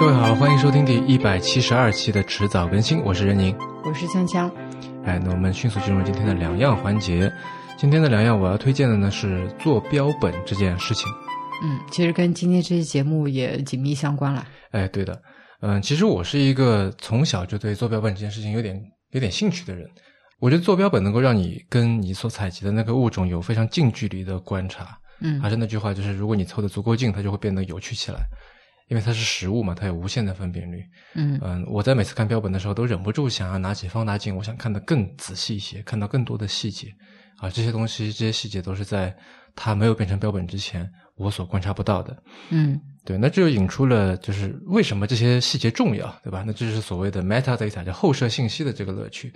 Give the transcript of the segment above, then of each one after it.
各位好，欢迎收听第一百七十二期的迟早更新，我是任宁，我是锵锵。哎，那我们迅速进入今天的两样环节。今天的两样我要推荐的呢是做标本这件事情。嗯，其实跟今天这期节目也紧密相关了。哎，对的，嗯，其实我是一个从小就对做标本这件事情有点有点兴趣的人。我觉得做标本能够让你跟你所采集的那个物种有非常近距离的观察。嗯，还是那句话，就是如果你凑得足够近，它就会变得有趣起来，因为它是实物嘛，它有无限的分辨率。嗯嗯，我在每次看标本的时候，都忍不住想要拿起放大镜，我想看得更仔细一些，看到更多的细节。啊，这些东西，这些细节都是在它没有变成标本之前，我所观察不到的。嗯，对，那这就引出了就是为什么这些细节重要，对吧？那这就是所谓的 metadata，叫后摄信息的这个乐趣。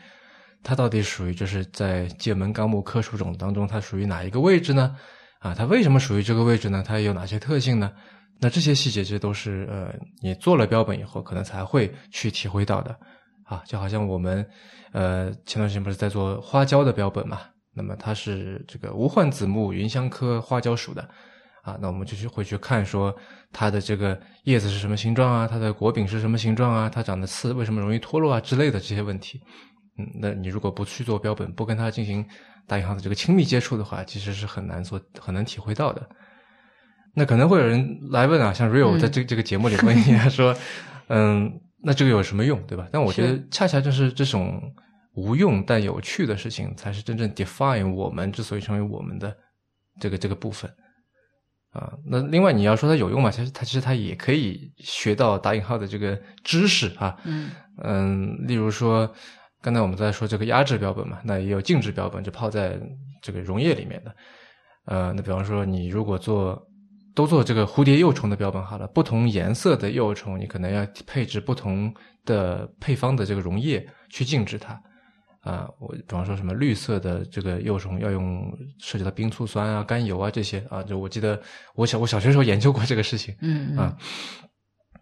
它到底属于就是在界门纲目科属种当中，它属于哪一个位置呢？啊，它为什么属于这个位置呢？它有哪些特性呢？那这些细节其实都是呃，你做了标本以后可能才会去体会到的。啊，就好像我们呃前段时间不是在做花椒的标本嘛？那么它是这个无患子目芸香科花椒属的。啊，那我们就去会去看说它的这个叶子是什么形状啊？它的果柄是什么形状啊？它长的刺为什么容易脱落啊？之类的这些问题。嗯，那你如果不去做标本，不跟它进行大银行的这个亲密接触的话，其实是很难做、很难体会到的。那可能会有人来问啊，像 Rio 在这这个节目里问你说，嗯，那这个有什么用，对吧？但我觉得恰恰就是这种无用但有趣的事情，才是真正 define 我们之所以成为我们的这个这个部分啊。那另外你要说它有用嘛？其实它其实它也可以学到打引号的这个知识啊。嗯嗯，例如说。刚才我们在说这个压制标本嘛，那也有静止标本，就泡在这个溶液里面的。呃，那比方说你如果做都做这个蝴蝶幼虫的标本好了，不同颜色的幼虫，你可能要配置不同的配方的这个溶液去静止它。啊，我比方说什么绿色的这个幼虫要用涉及到冰醋酸啊、甘油啊这些啊，就我记得我小我小学时候研究过这个事情。嗯啊。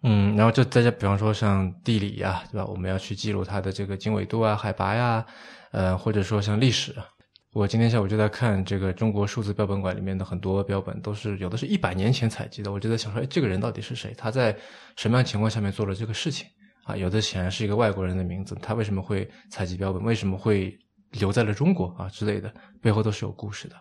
嗯，然后就大家比方说像地理呀，对吧？我们要去记录它的这个经纬度啊、海拔呀，呃，或者说像历史。我今天下午就在看这个中国数字标本馆里面的很多标本，都是有的是一百年前采集的。我就在想说，哎，这个人到底是谁？他在什么样情况下面做了这个事情？啊，有的显然是一个外国人的名字，他为什么会采集标本？为什么会留在了中国啊之类的？背后都是有故事的。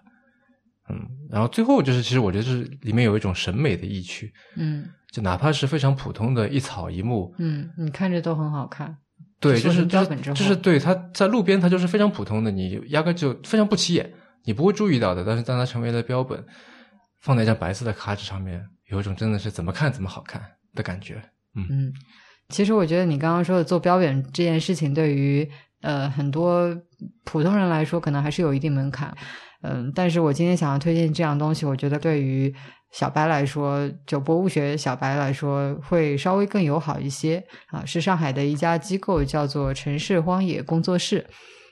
嗯，然后最后就是，其实我觉得是里面有一种审美的意趣。嗯。就哪怕是非常普通的一草一木，嗯，你看着都很好看。对，就是标本之后，就是对它在路边，它就是非常普通的，你压根就非常不起眼，你不会注意到的。但是当它成为了标本，放在一张白色的卡纸上面，有一种真的是怎么看怎么好看的感觉。嗯嗯，其实我觉得你刚刚说的做标本这件事情，对于呃很多普通人来说，可能还是有一定门槛。嗯，但是我今天想要推荐这样东西，我觉得对于。小白来说，就博物学小白来说，会稍微更友好一些啊。是上海的一家机构，叫做城市荒野工作室。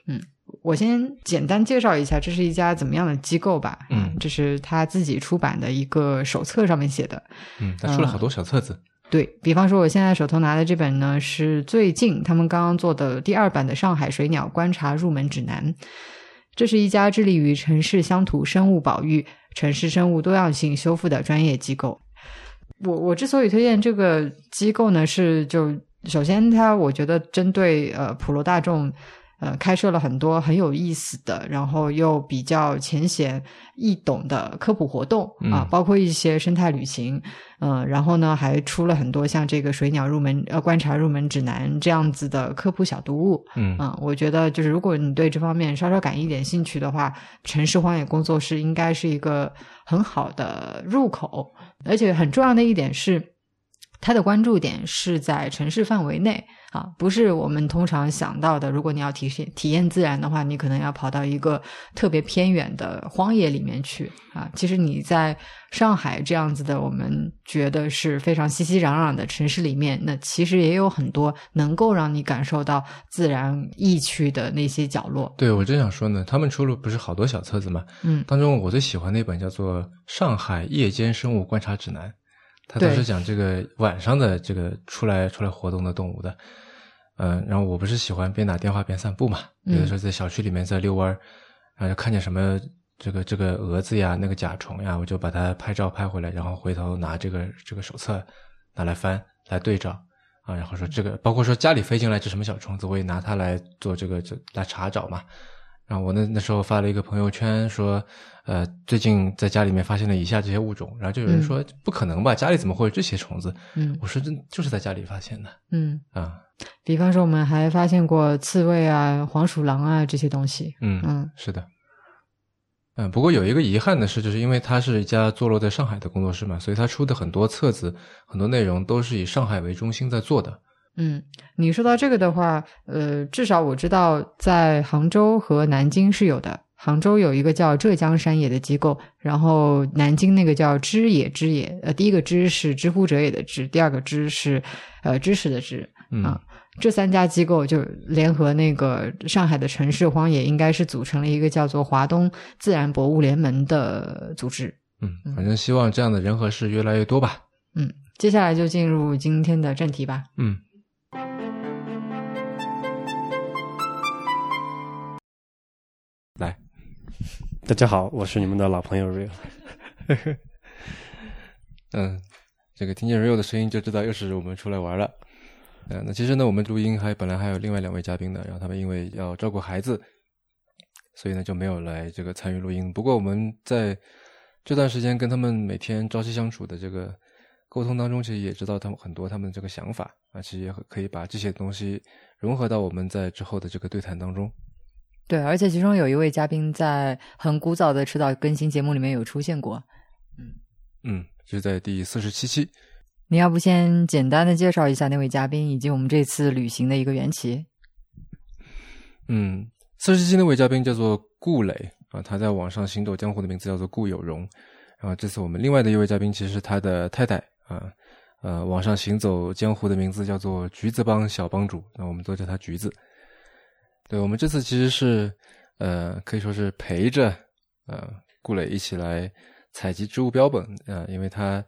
嗯，我先简单介绍一下，这是一家怎么样的机构吧。嗯，这是他自己出版的一个手册上面写的。嗯，他出了好多小册子。对比方说，我现在手头拿的这本呢，是最近他们刚刚做的第二版的《上海水鸟观察入门指南》。这是一家致力于城市乡土生物保育。城市生物多样性修复的专业机构，我我之所以推荐这个机构呢，是就首先它我觉得针对呃普罗大众。呃，开设了很多很有意思的，然后又比较浅显易懂的科普活动啊，包括一些生态旅行，嗯，然后呢，还出了很多像这个水鸟入门呃观察入门指南这样子的科普小读物，嗯，我觉得就是如果你对这方面稍稍感一点兴趣的话，城市荒野工作室应该是一个很好的入口，而且很重要的一点是，它的关注点是在城市范围内。啊，不是我们通常想到的。如果你要体验体验自然的话，你可能要跑到一个特别偏远的荒野里面去啊。其实你在上海这样子的，我们觉得是非常熙熙攘攘的城市里面，那其实也有很多能够让你感受到自然意趣的那些角落。对，我正想说呢，他们出了不是好多小册子嘛？嗯，当中我最喜欢那本叫做《上海夜间生物观察指南》。他都是讲这个晚上的这个出来出来活动的动物的，嗯，然后我不是喜欢边打电话边散步嘛，有的时候在小区里面在遛弯儿，然后就看见什么这个这个蛾子呀，那个甲虫呀，我就把它拍照拍回来，然后回头拿这个这个手册拿来翻来对照啊，然后说这个包括说家里飞进来只什么小虫子，我也拿它来做这个这来查找嘛。然后我那那时候发了一个朋友圈说，呃，最近在家里面发现了以下这些物种，然后就有人说不可能吧，家里怎么会有这些虫子？嗯我说这就是在家里发现的嗯，啊，比方说我们还发现过刺猬啊、黄鼠狼啊这些东西。嗯嗯是的。嗯，不过有一个遗憾的是，就是因为它是一家坐落在上海的工作室嘛，所以它出的很多册子、很多内容都是以上海为中心在做的。嗯，你说到这个的话，呃，至少我知道在杭州和南京是有的。杭州有一个叫浙江山野的机构，然后南京那个叫知野知野，呃，第一个知是知乎者也的知，第二个知是呃知识的知。嗯啊这三家机构就联合那个上海的城市荒野，应该是组成了一个叫做华东自然博物联盟的组织。嗯，反正希望这样的人和事越来越多吧。嗯，接下来就进入今天的正题吧。嗯，大家好，我是你们的老朋友 Rio。嗯，这个听见 Rio 的声音就知道又是我们出来玩了。嗯，那其实呢，我们录音还本来还有另外两位嘉宾的，然后他们因为要照顾孩子，所以呢就没有来这个参与录音。不过我们在这段时间跟他们每天朝夕相处的这个沟通当中，其实也知道他们很多他们这个想法啊，其实也可以把这些东西融合到我们在之后的这个对谈当中。对，而且其中有一位嘉宾在很古早的迟早更新节目里面有出现过。嗯，就是在第四十七期。你要不先简单的介绍一下那位嘉宾以及我们这次旅行的一个缘起？嗯，四十期那位嘉宾叫做顾磊啊，他在网上行走江湖的名字叫做顾有容。然后这次我们另外的一位嘉宾其实是他的太太啊，呃，网上行走江湖的名字叫做橘子帮小帮主，那我们都叫他橘子。对我们这次其实是呃可以说是陪着呃顾磊一起来采集植物标本啊、呃，因为他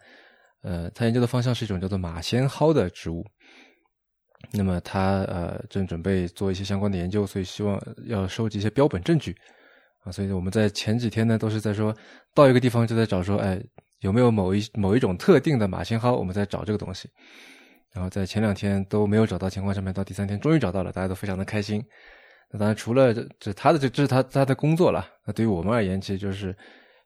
呃他研究的方向是一种叫做马先蒿的植物。那么他呃正准备做一些相关的研究，所以希望要收集一些标本证据啊。所以我们在前几天呢都是在说到一个地方就在找说，哎有没有某一某一种特定的马先蒿，我们在找这个东西。然后在前两天都没有找到情况下面，到第三天终于找到了，大家都非常的开心。那当然除了这这他的这这是他他的工作了，那对于我们而言，其实就是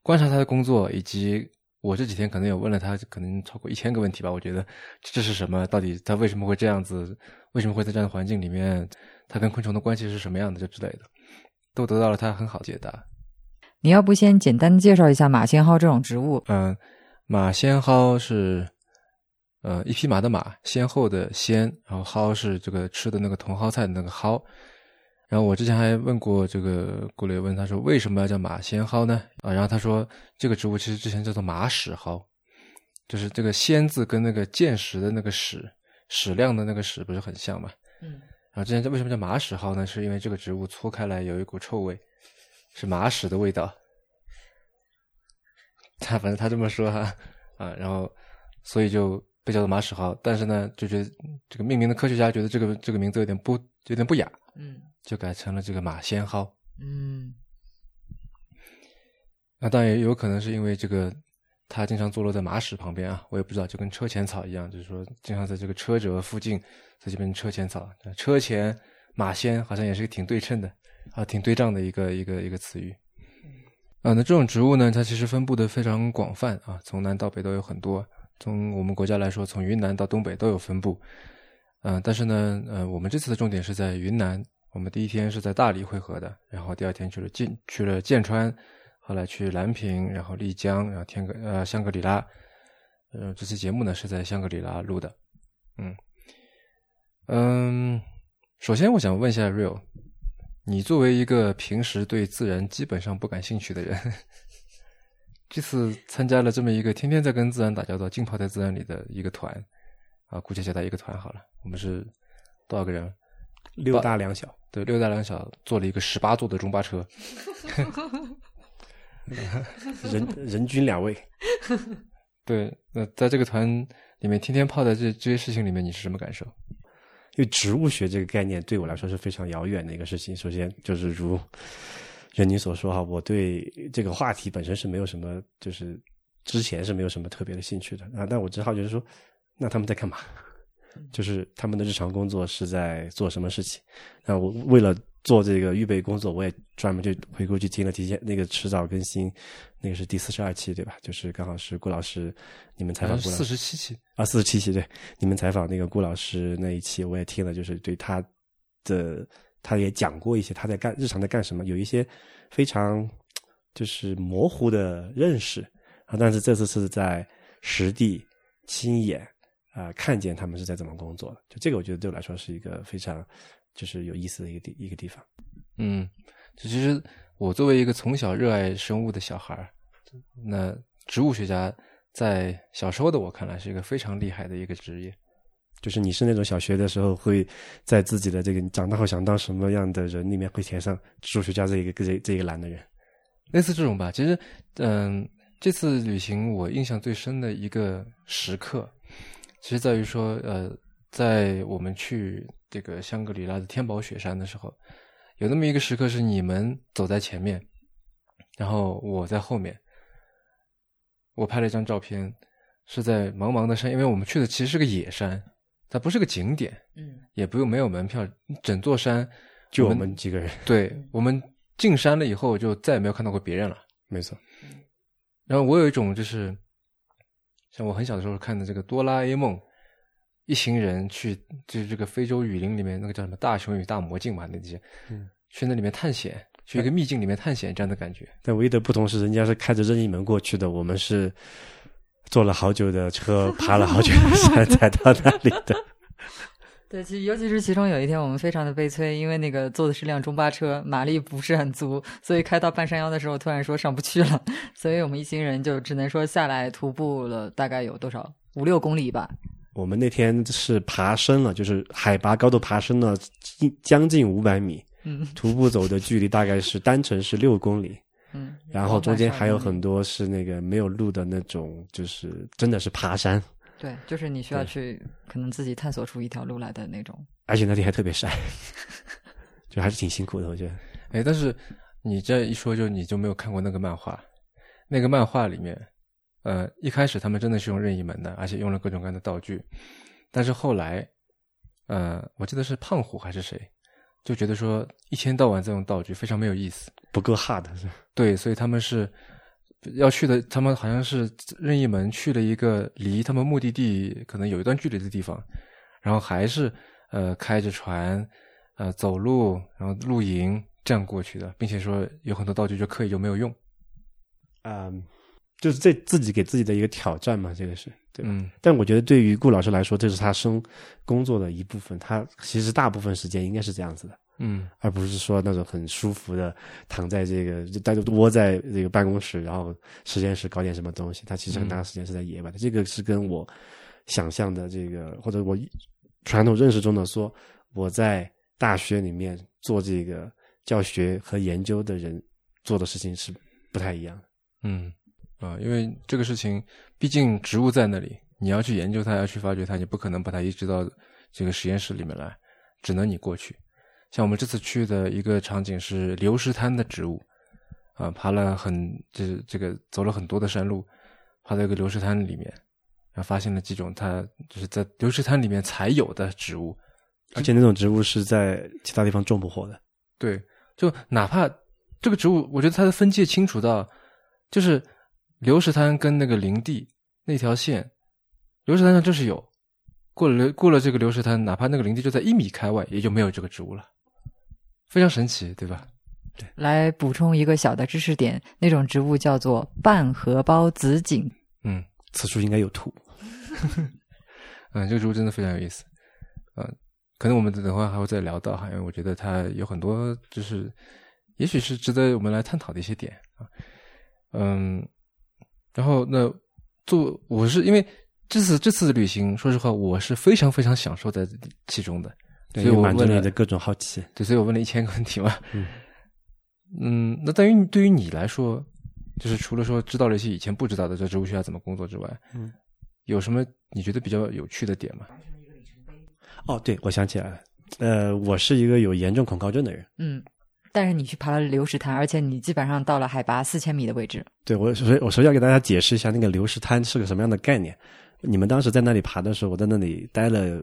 观察他的工作以及。我这几天可能也问了他，可能超过一千个问题吧。我觉得这是什么？到底他为什么会这样子？为什么会在这样的环境里面？他跟昆虫的关系是什么样的？就之类的，都得到了他很好解答。你要不先简单介绍一下马先蒿这种植物？嗯，马先蒿是呃一匹马的马，先后的先，然后蒿是这个吃的那个茼蒿菜的那个蒿。然后我之前还问过这个顾磊，问他说为什么要叫马先蒿呢？啊，然后他说这个植物其实之前叫做马屎蒿，就是这个“仙”字跟那个见识的那个“屎”矢量的那个“屎”不是很像嘛？嗯。然后之前为什么叫马屎蒿呢？是因为这个植物搓开来有一股臭味，是马屎的味道。他反正他这么说哈啊，然后所以就被叫做马屎蒿。但是呢，就觉得这个命名的科学家觉得这个这个名字有点不有点不雅。嗯。就改成了这个马先蒿。嗯，那当然也有可能是因为这个，它经常坐落在马屎旁边啊，我也不知道，就跟车前草一样，就是说经常在这个车辙附近，在这边车前草，车前马先好像也是个挺对称的啊，挺对仗的一个一个一个词语。啊，那这种植物呢，它其实分布的非常广泛啊，从南到北都有很多。从我们国家来说，从云南到东北都有分布。嗯、呃，但是呢，呃，我们这次的重点是在云南。我们第一天是在大理汇合的，然后第二天去了剑去了剑川，后来去蓝坪，然后丽江，然后天格呃香格里拉，呃这期节目呢是在香格里拉录的，嗯。嗯，首先我想问一下 Real，你作为一个平时对自然基本上不感兴趣的人，这次参加了这么一个天天在跟自然打交道、浸泡在自然里的一个团，啊，姑且叫它一个团好了，我们是多少个人？六大两小，对，六大两小坐了一个十八座的中巴车，人人均两位。对，那在这个团里面，天天泡在这这些事情里面，你是什么感受？因为植物学这个概念对我来说是非常遥远的一个事情。首先就是如任宁所说哈，我对这个话题本身是没有什么，就是之前是没有什么特别的兴趣的啊。但我只好就是说，那他们在干嘛？就是他们的日常工作是在做什么事情？那我为了做这个预备工作，我也专门就回过去听了提前那个迟早更新，那个是第四十二期对吧？就是刚好是顾老师你们采访顾老四十七期，啊，四十七期对，你们采访那个顾老师那一期我也听了，就是对他的他也讲过一些他在干日常在干什么，有一些非常就是模糊的认识。啊，但是这次是在实地亲眼啊、看见他们是在怎么工作的，就这个我觉得对我来说是一个非常就是有意思的一个地一个地方。嗯，就其实我作为一个从小热爱生物的小孩儿，那植物学家在小时候的我看来是一个非常厉害的一个职业。就是你是那种小学的时候会在自己的这个你长大后想当什么样的人里面会填上植物学家这一个这这一个栏的人。类似这种吧。其实，嗯，这次旅行我印象最深的一个时刻，其实在于说，呃，在我们去这个香格里拉的天宝雪山的时候，有那么一个时刻是你们走在前面，然后我在后面，我拍了一张照片，是在茫茫的山，因为我们去的其实是个野山，它不是个景点，嗯也不用没有门票，整座山就我我们几个人，对我们进山了以后，就再也没有看到过别人了。没错，然后我有一种就是，像我很小的时候看的这个哆啦 A 梦，一行人去就是这个非洲雨林里面那个叫什么大熊与大魔镜嘛，那些，嗯，去那里面探险，去一个秘境里面探险这样的感觉。但唯一的不同是，人家是开着任意门过去的，我们是坐了好久的车，爬了好久的山 才到那里的。对，其尤其是其中有一天，我们非常的悲催，因为那个坐的是辆中巴车，马力不是很足，所以开到半山腰的时候，突然说上不去了，所以我们一行人就只能说下来徒步了，大概有多少五六公里吧。我们那天是爬升了，就是海拔高度爬升了近将近五百米，嗯徒步走的距离大概是单程是六公里，嗯，然后中间还有很。多是那个没有路的那种，就是真的是爬山，对，就是你需要去可能自己探索出一条路来的那种。而且那里还特别晒，就还是挺辛苦的，我觉得。哎，但是你这一说，就你就没有看过那个漫画，那个漫画里面，呃，一开始他们真的是用任意门的，而且用了各种各样的道具，但是后来，呃，我记得是胖虎还是谁，就觉得说一天到晚在用道具非常没有意思，不够 hard 是？对，所以他们是要去的，他们好像是任意门去了一个离他们目的地可能有一段距离的地方，然后还是呃开着船，呃走路，然后露营这样过去的，并且说有很多道具就刻意就没有用。嗯，就是这自己给自己的一个挑战嘛，这个是对吧？嗯但我觉得对于顾老师来说，这是他生工作的一部分，他其实大部分时间应该是这样子的。嗯而不是说那种很舒服的躺在这个，就大家都窝在这个办公室，然后实验室搞点什么东西。它其实很大时间是在野外的。这个是跟我想象的这个，或者我传统认识中的说，我在大学里面做这个教学和研究的人做的事情是不太一样的。嗯啊，因为这个事情，毕竟植物在那里，你要去研究它，要去发掘它，你不可能把它移植到这个实验室里面来，只能你过去。像我们这次去的一个场景是流石滩的植物，啊，爬了很这这个走了很多的山路，爬到一个流石滩里面，然后发现了几种它就是在流石滩里面才有的植物，而且那种植物是在其他地方种不活的。对，就哪怕这个植物，我觉得它的分界清楚到，就是流石滩跟那个林地那条线，流石滩上就是有，过了流过了这个流石滩，哪怕那个林地就在一米开外，也就没有这个植物了，非常神奇，对吧？来补充一个小的知识点，那种植物叫做半荷包紫堇。嗯此处应该有图。嗯，这个植物真的非常有意思，嗯，可能我们等会儿还会再聊到哈，因为我觉得它有很多就是，也许是值得我们来探讨的一些点啊，嗯，然后那做我是因为这次这次的旅行，说实话，我是非常非常享受在其中的，对，所以我满足问了你的各种好奇。对，所以我问了一千个问题嘛。嗯 嗯，那对于对于你来说，就是除了说知道了一些以前不知道的在植物学家怎么工作之外，嗯，有什么你觉得比较有趣的点吗？哦，对，我想起来了。呃，我是一个有严重恐高症的人。嗯，但是你去爬了流石滩，而且你基本上到了海拔四千米的位置。对我首先我首先要给大家解释一下那个流石滩是个什么样的概念。你们当时在那里爬的时候，我在那里待了呃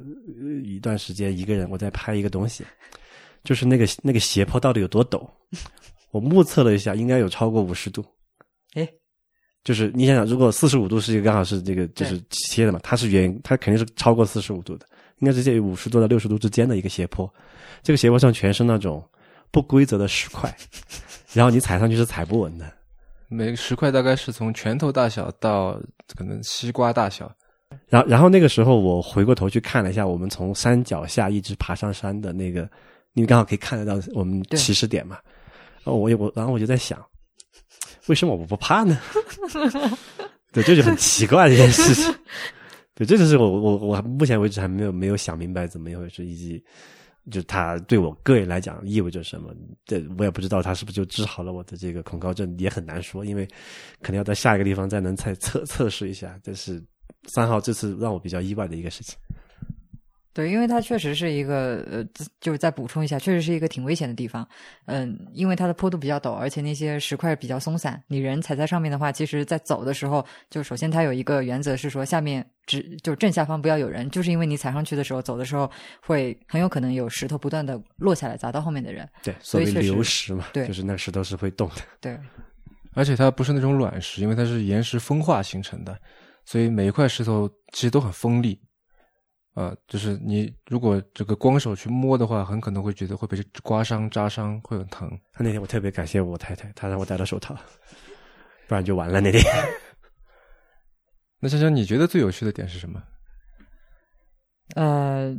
一段时间，一个人我在拍一个东西，就是那个那个斜坡到底有多陡？我目测了一下，应该有超过五十度。哎，就是你想想，如果四十五度是一个刚好是这个就是切的嘛，它是圆，它肯定是超过四十五度的，应该是介于五十度到六十度之间的一个斜坡。这个斜坡上全是那种不规则的石块，然后你踩上去是踩不稳的。每个石块大概是从拳头大小到可能西瓜大小。然后，然后那个时候我回过头去看了一下，我们从山脚下一直爬上山的那个，因为刚好可以看得到我们起始点嘛。然后我也我，然后我就在想，为什么我不怕呢？对，这就很奇怪的一件事情。对，这就是我我我目前为止还没有没有想明白怎么一回事，以及就是它对我个人来讲意味着什么。这我也不知道它是不是就治好了我的这个恐高症，也很难说，因为可能要在下一个地方再能再测测试一下。但是三号这次让我比较意外的一个事情。对，因为它确实是一个呃，就是再补充一下，确实是一个挺危险的地方。嗯，因为它的坡度比较陡，而且那些石块比较松散，你人踩在上面的话，其实在走的时候，就首先它有一个原则是说，下面只就正下方不要有人，就是因为你踩上去的时候，走的时候会很有可能有石头不断的落下来砸到后面的人。对，所以流石嘛，对就是那石头是会动的。对，而且它不是那种卵石，因为它是岩石风化形成的，所以每一块石头其实都很锋利。啊、就是你如果这个光手去摸的话，很可能会觉得会被刮伤、扎伤，会很疼。那天我特别感谢我太太，她让我戴了手套，不然就完了那天。那香香，你觉得最有趣的点是什么？呃，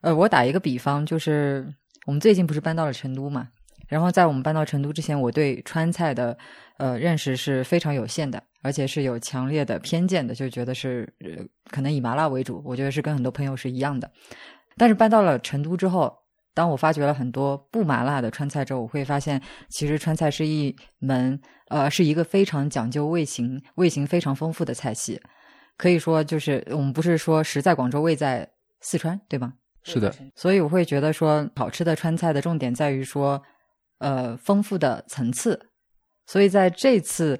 呃，我打一个比方，就是我们最近不是搬到了成都嘛，然后在我们搬到成都之前，我对川菜的呃认识是非常有限的，而且是有强烈的偏见的，就觉得是呃可能以麻辣为主，我觉得是跟很多朋友是一样的。但是搬到了成都之后，当我发掘了很多不麻辣的川菜之后，我会发现，其实川菜是一门呃是一个非常讲究味型、味型非常丰富的菜系。可以说，就是我们不是说食在广州，味在四川，对吗？是的，所以我会觉得说，好吃的川菜的重点在于说，呃，丰富的层次。所以在这次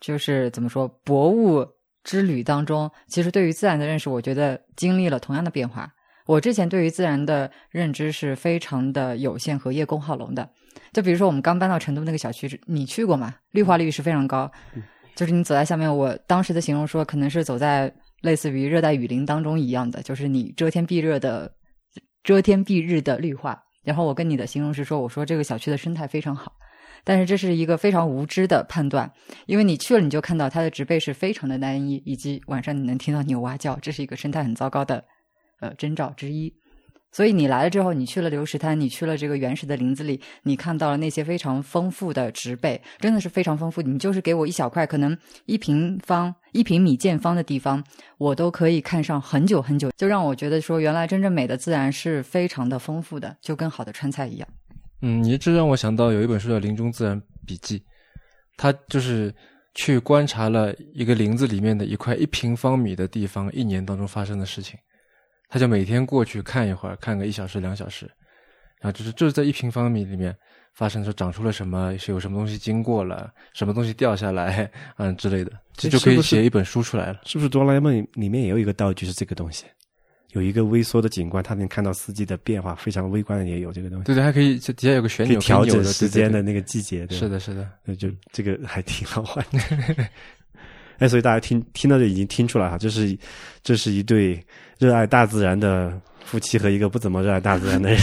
就是怎么说博物之旅当中，其实对于自然的认识，我觉得经历了同样的变化。我之前对于自然的认知是非常的有限和叶公好龙的。就比如说我们刚搬到成都那个小区，你去过吗？绿化率是非常高，就是你走在下面，我当时的形容说，可能是走在类似于热带雨林当中一样的，就是你遮天蔽日的遮天蔽日的绿化。然后我跟你的形容是说，我说这个小区的生态非常好，但是这是一个非常无知的判断，因为你去了你就看到它的植被是非常的单一，以及晚上你能听到牛蛙叫，这是一个生态很糟糕的呃征兆之一。所以你来了之后，你去了流石滩，你去了这个原始的林子里，你看到了那些非常丰富的植被，真的是非常丰富。你就是给我一小块，可能一平 方、一平米见方的地方，我都可以看上很久很久，就让我觉得说，原来真正美的自然是非常的丰富的，就跟好的川菜一样。嗯，你这让我想到有一本书叫《林中自然笔记》，他就是去观察了一个林子里面的一块一平方米的地方一年当中发生的事情，他就每天过去看一会儿，看个一小时两小时，然后就是就是在一平方米里面发生说长出了什么，是有什么东西经过了，什么东西掉下来，嗯之类的，这就可以写一本书出来了。是不是哆啦 A 梦里面也有一个道具是这个东西？有一个微缩的景观，它能看到四季的变化，非常微观的也有这个东西，对对，还可以这底下有个旋可以钮，调整可以扭的时间的。那个季节。对对是的，是的。那，就这个还挺好玩的。哎，所以大家听听到就已经听出来哈，这是这是一对热爱大自然的夫妻和一个不怎么热爱大自然的人，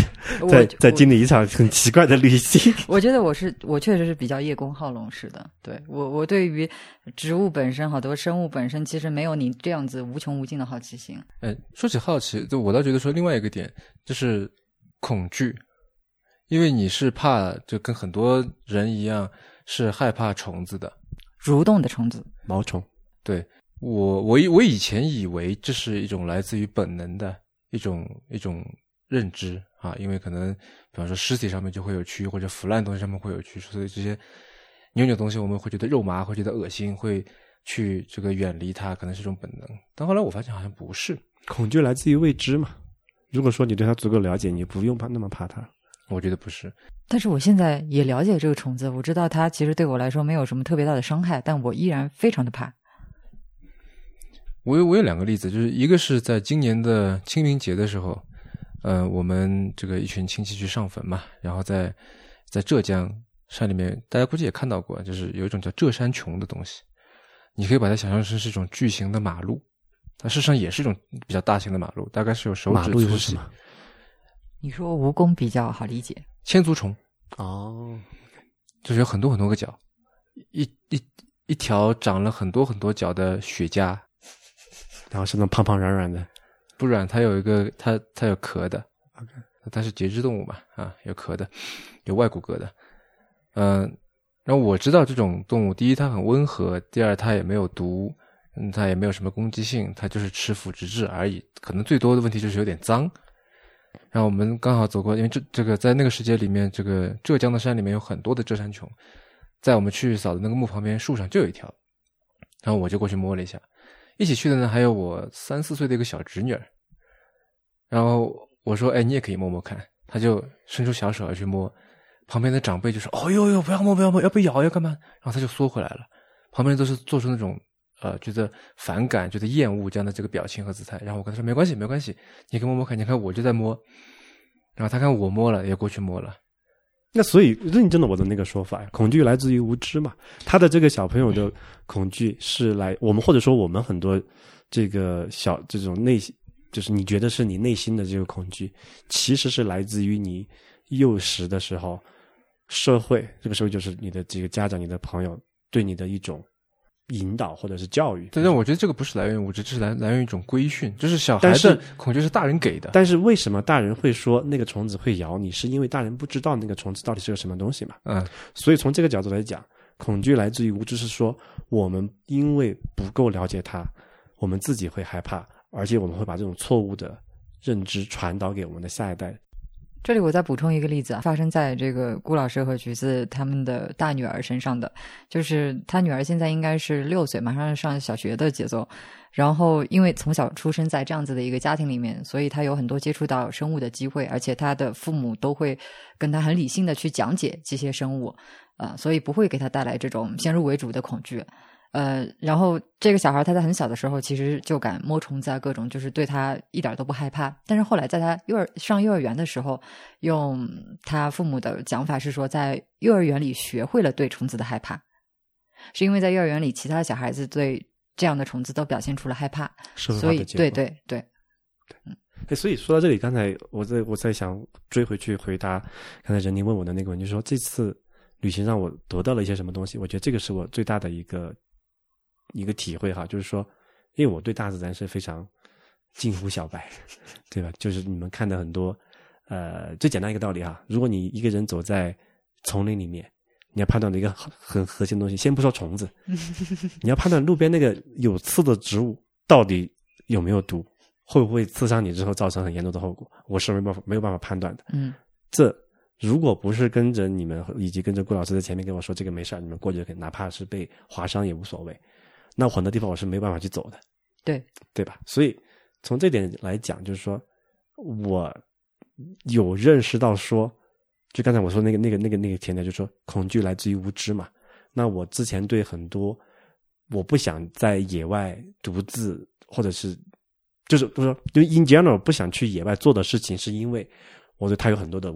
在在经历一场很奇怪的旅行。我觉得我是我确实是比较叶公好龙式的，对我我对于植物本身好多生物本身其实没有你这样子无穷无尽的好奇心。哎，说起好奇，就我倒觉得说另外一个点就是恐惧，因为你是怕，就跟很多人一样是害怕虫子的。蠕动的虫子，毛虫，对我，我以我以前以为这是一种来自于本能的一种一种认知啊，因为可能比方说尸体上面就会有蛆，或者腐烂东西上面会有蛆，所以这些扭扭东西我们会觉得肉麻，会觉得恶心，会去这个远离它，可能是一种本能。但后来我发现好像不是。恐惧来自于未知嘛。如果说你对它足够了解，你不用怕那么怕它。我觉得不是。但是我现在也了解这个虫子，我知道它其实对我来说没有什么特别大的伤害，但我依然非常的怕。我有我有两个例子，就是一个是在今年的清明节的时候，呃，我们这个一群亲戚去上坟嘛，然后在在浙江山里面，大家估计也看到过，就是有一种叫浙山穷的东西，你可以把它想象成是一种巨型的马路，它事实上也是一种比较大型的马路，大概是有手马路指粗细，又是什么？你说蜈蚣比较好理解，千足虫，哦，就是有很多很多个脚，一一一条长了很多很多脚的雪茄，然后是那种胖胖软软的，不软，它有一个它它有壳的。它是节肢动物嘛，啊，有壳的，有外骨骼的，嗯、然后我知道这种动物，第一它很温和，第二它也没有毒，嗯，它也没有什么攻击性，它就是吃腐殖质而已，可能最多的问题就是有点脏。然后我们刚好走过，因为这这个在那个时节里面，这个浙江的山里面有很多的浙山琼，在我们去扫的那个墓旁边树上就有一条，然后我就过去摸了一下，一起去的呢还有我三四岁的一个小侄女儿，然后我说：“哎，你也可以摸摸看。”他就伸出小手要去摸，旁边的长辈就说：“哦呦呦，不要摸，不要摸，要被咬要干嘛？”然后他就缩回来了。旁边都是做出那种呃觉得反感、觉得厌恶这样的这个表情和姿态。然后我跟他说：“没关系，没关系，你可以摸摸看。你看我就在摸。”然后他看我摸了，也过去摸了。那所以认证了我的那个说法，恐惧来自于无知嘛。他的这个小朋友的恐惧是来我们或者说我们很多这个小这种内心，就是你觉得是你内心的这个恐惧，其实是来自于你幼时的时候，社会这个时候就是你的这个家长、你的朋友对你的一种引导或者是教育。但是我觉得这个不是来源于无知，这是来来源于一种规训，就是小孩但是的恐惧是大人给的。但是为什么大人会说那个虫子会咬你？是因为大人不知道那个虫子到底是个什么东西嘛？嗯，所以从这个角度来讲，恐惧来自于无知，是说我们因为不够了解它，我们自己会害怕，而且我们会把这种错误的认知传导给我们的下一代。这里我再补充一个例子啊，发生在这个顾老师和橘子他们的大女儿身上的，就是他女儿现在应该是六岁，马上要上小学的节奏。然后因为从小出生在这样子的一个家庭里面，所以他有很多接触到生物的机会，而且他的父母都会跟他很理性的去讲解这些生物，呃，所以不会给他带来这种先入为主的恐惧。呃，然后这个小孩他在很小的时候其实就敢摸虫子啊，各种就是对他一点都不害怕。但是后来在他幼儿上幼儿园的时候，用他父母的讲法是说，在幼儿园里学会了对虫子的害怕，是因为在幼儿园里其他的小孩子对这样的虫子都表现出了害怕，所以对对对嗯，哎，所以说到这里，刚才我在我在想追回去回答刚才任宁问我的那个问题，就是说这次旅行让我得到了一些什么东西？我觉得这个是我最大的一个一个体会哈，就是说，因为我对大自然是非常近乎小白，对吧？就是你们看的很多，呃，最简单一个道理哈，如果你一个人走在丛林里面，你要判断的一个很很核心的东西，先不说虫子，你要判断路边那个有刺的植物到底有没有毒，会不会刺伤你之后造成很严重的后果，我是没办法没有办法判断的。嗯这如果不是跟着你们以及跟着顾老师在前面跟我说这个没事儿，你们过去就可以，哪怕是被划伤也无所谓。那很多地方我是没有办法去走的，对，对吧？所以从这点来讲，就是说我有认识到说，就刚才我说那个那个那个那个前提，就是说恐惧来自于无知嘛。那我之前对很多我不想在野外独自，或者是就是不是说，就 in general 不想去野外做的事情，是因为我对它有很多的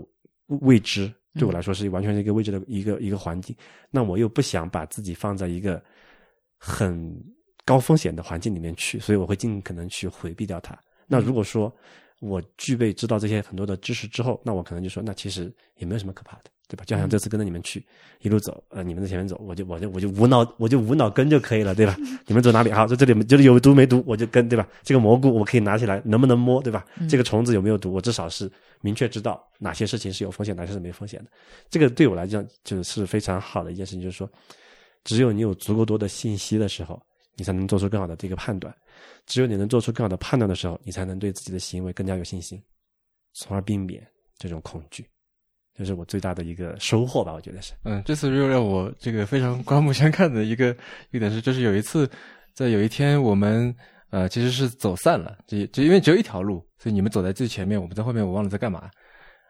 未知，对我来说是完全是一个未知的一个一个环境。那我又不想把自己放在一个很高风险的环境里面去，所以我会尽可能去回避掉它。那如果说我具备知道这些很多的知识之后，那我可能就说，那其实也没有什么可怕的，对吧？就好像这次跟着你们去，一路走，呃，你们在前面走，我就我就我就无脑我就无脑跟就可以了，对吧？你们走哪里好，在这里就是有毒没毒，我就跟，对吧？这个蘑菇我可以拿起来，能不能摸，对吧？这个虫子有没有毒，我至少是明确知道哪些事情是有风险，哪些是没风险的。这个对我来讲就是非常好的一件事情，就是说，只有你有足够多的信息的时候，你才能做出更好的这个判断。只有你能做出更好的判断的时候，你才能对自己的行为更加有信心，从而避免这种恐惧。这是我最大的一个收获吧，我觉得是。嗯，这次又让我这个非常刮目相看的一个一点是，就是有一次在有一天我们呃其实是走散了，就就因为只有一条路，所以你们走在最前面，我们在后面，我忘了在干嘛。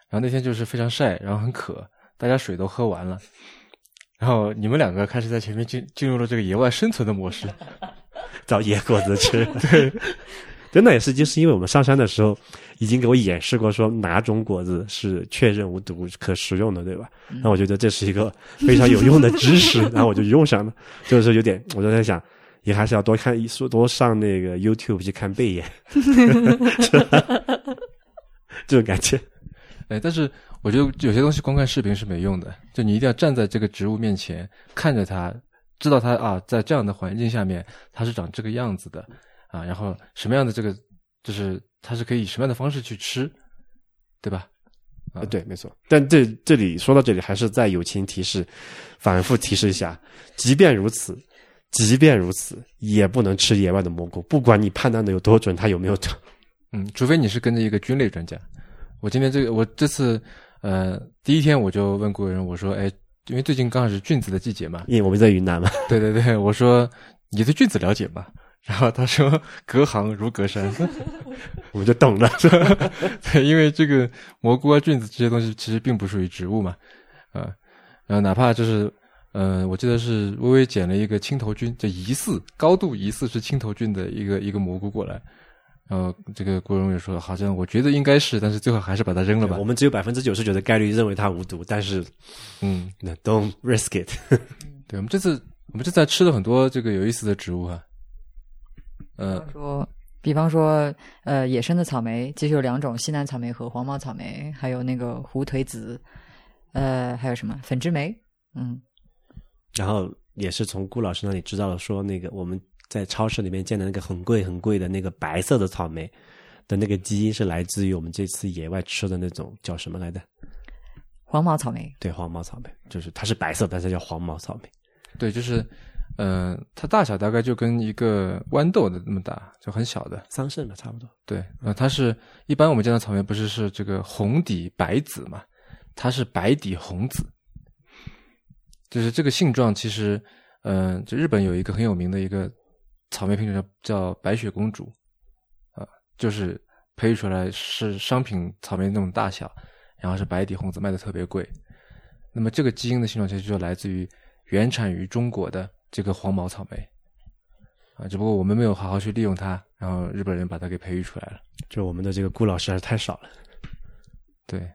然后那天就是非常晒，然后很渴，大家水都喝完了，然后你们两个开始在前面进进入了这个野外生存的模式。找野果子吃。对，真的也是，就是因为我们上山的时候已经给我演示过，说哪种果子是确认无毒可食用的，对吧？那我觉得这是一个非常有用的知识，然后我就用上了。就是有点，我就在想，也还是要多看，说多上那个 YouTube 去看背眼，是吧这种感觉。哎，但是我觉得有些东西光看视频是没用的，就你一定要站在这个植物面前，看着它，知道它啊，在这样的环境下面，它是长这个样子的啊，然后什么样的这个，就是它是可以以什么样的方式去吃，对吧？啊呃，对，没错。但这这里说到这里，还是再友情提示，反复提示一下，即便如此，即便如此，也不能吃野外的蘑菇，不管你判断的有多准，它有没有长。嗯，除非你是跟着一个菌类专家。我今天这个，我这次呃第一天我就问过人，我说，哎，因为最近刚好是菌子的季节嘛，因为我们在云南嘛，对对对，我说你对菌子了解吗？然后他说隔行如隔山，我们就懂了。对，因为这个蘑菇啊、菌子这些东西其实并不属于植物嘛，啊，然后哪怕就是，呃，我记得是微微捡了一个青头菌，就疑似高度疑似是青头菌的一个一个蘑菇过来，然后这个郭荣也说，好像我觉得应该是，但是最后还是把它扔了吧我。们只有百分之九十九的概率认为它无毒，但是嗯，那 don't risk it。对，我们这次我们这次还吃了很多这个有意思的植物哈、呃，说，比方说，呃，野生的草莓其实有两种，西南草莓和黄毛草莓，还有那个胡腿子，呃，还有什么粉枝梅，嗯，然后也是从顾老师那里知道了，说那个我们在超市里面见的那个很贵很贵的那个白色的草莓的那个基因是来自于我们这次野外吃的那种叫什么来的？黄毛草莓，对，黄毛草莓，就是它是白色，但是叫黄毛草莓。对，就是，呃，它大小大概就跟一个豌豆的那么大，就很小的。桑葚吧，差不多。对，呃，它是一般我们见到草莓不是是这个红底白籽嘛，它是白底红籽，就是这个性状其实，嗯、就日本有一个很有名的一个草莓品种叫叫白雪公主，啊、就是培育出来是商品草莓那种大小，然后是白底红籽，卖的特别贵。那么这个基因的性状其实就来自于原产于中国的这个黄毛草莓，啊，只不过我们没有好好去利用它，然后日本人把它给培育出来了。就我们的这个顾老师还是太少了。对，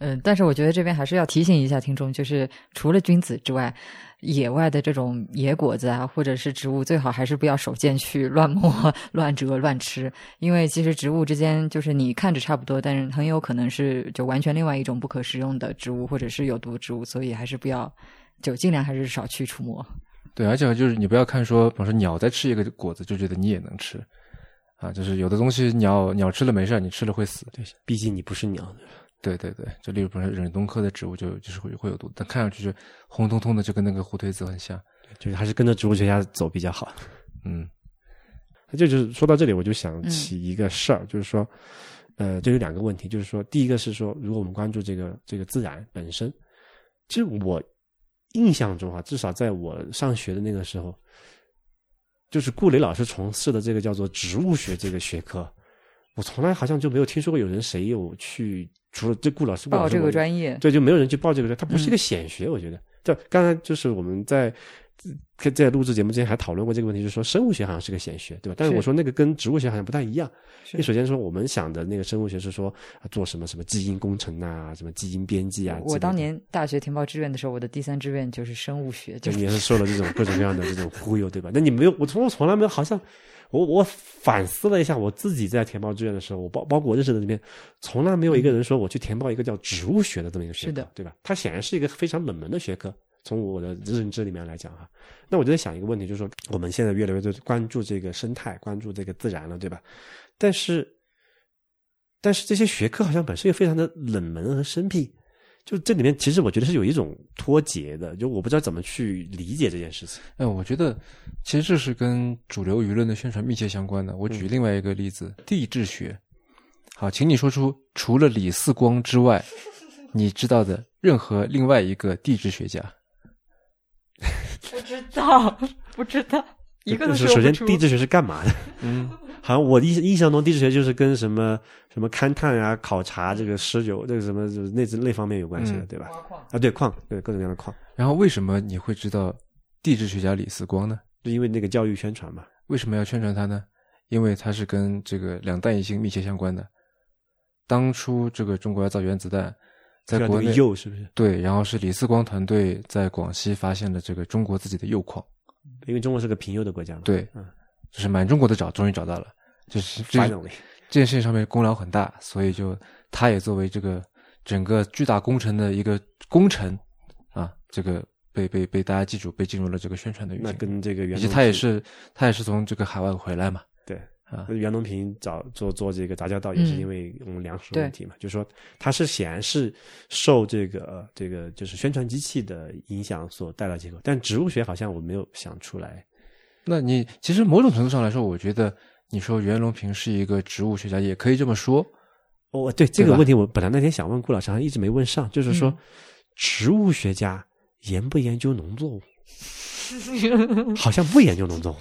嗯，但是我觉得这边还是要提醒一下听众，就是除了君子之外，野外的这种野果子啊，或者是植物，最好还是不要手贱去乱摸、乱折、乱吃，因为其实植物之间就是你看着差不多，但是很有可能是就完全另外一种不可食用的植物，或者是有毒植物，所以还是不要，就尽量还是少去触摸。对，而且就是你不要看说，比如说鸟在吃一个果子，就觉得你也能吃，啊，就是有的东西鸟鸟吃了没事儿，你吃了会死。对，毕竟你不是鸟。对对对，就例如比如说忍冬科的植物就就是会会有毒，但看上去就红彤彤的，就跟那个胡腿子很像。就是还是跟着植物学家走比较好。嗯这就是说到这里，我就想起一个事儿，就是说，呃，这有两个问题，就是说，第一个是说，如果我们关注这个这个自然本身，其实我印象中啊，至少在我上学的那个时候，就是顾雷老师从事的这个叫做植物学这个学科，我从来好像就没有听说过有人谁有去，除了这顾老师报这个专业，对，就没有人去报这个专业，它不是一个显学，我觉得。就刚才就是我们在在在录制节目之前还讨论过这个问题，就是说生物学好像是个显学，对吧？但是是我说那个跟植物学好像不太一样。是因为首先说我们想的那个生物学是说啊做什么什么基因工程啊，什么基因编辑啊。我当年大学填报志愿的时候，我的第三志愿就是生物学，就也是受了这种各种各样的这种忽悠，对吧？那你没有，我从我从来没有，好像我我反思了一下，我自己在填报志愿的时候，我包包括我认识的里面，从来没有一个人说我去填报一个叫植物学的这么一个学科，对吧？它显然是一个非常冷门的学科，从我的认知里面来讲哈。那我就在想一个问题，就是说我们现在越来越多关注这个生态，关注这个自然了，对吧？但是，但是这些学科好像本身又非常的冷门和生僻。就这里面，其实我觉得是有一种脱节的，就我不知道怎么去理解这件事情。哎，我觉得其实这是跟主流舆论的宣传密切相关的。我举另外一个例子，地质学。好，请你说出除了李四光之外，你知道的任何另外一个地质学家。不知道，不知道。一个都就是首先地质学是干嘛的？嗯，好像我印印象中地质学就是跟什么什么勘探啊、考察这个石油这个什么就是那那方面有关系的，嗯对吧？啊，对矿，对各种各样的矿，然后为什么你会知道地质学家李四光呢？就因为那个教育宣传嘛。为什么要宣传他呢？因为他是跟这个两弹一星密切相关的。当初这个中国要造原子弹，在国内铀是不是？对，然后是李四光团队在广西发现了这个中国自己的铀矿，因为中国是个平庸的国家嘛。对嗯就是满中国的找，终于找到了，就是这这件事情上面功劳很大，所以就他也作为这个整个巨大工程的一个功臣啊，这个被被被大家记住，被进入了这个宣传的语那。跟这个原以及他也是他也是从这个海外回来嘛，对啊，袁隆平找做做这个杂交稻也是嗯因为我们粮食对问题嘛，就是说他是显然是受这个呃这个就是宣传机器的影响所带来结果，但植物学好像我没有想出来。那你其实某种程度上来说，我觉得你说袁隆平是一个植物学家，也可以这么说。哦，对这个问题，我本来那天想问顾老师，好像一直没问上，就是说嗯植物学家研不研究农作物？好像不研究农作物，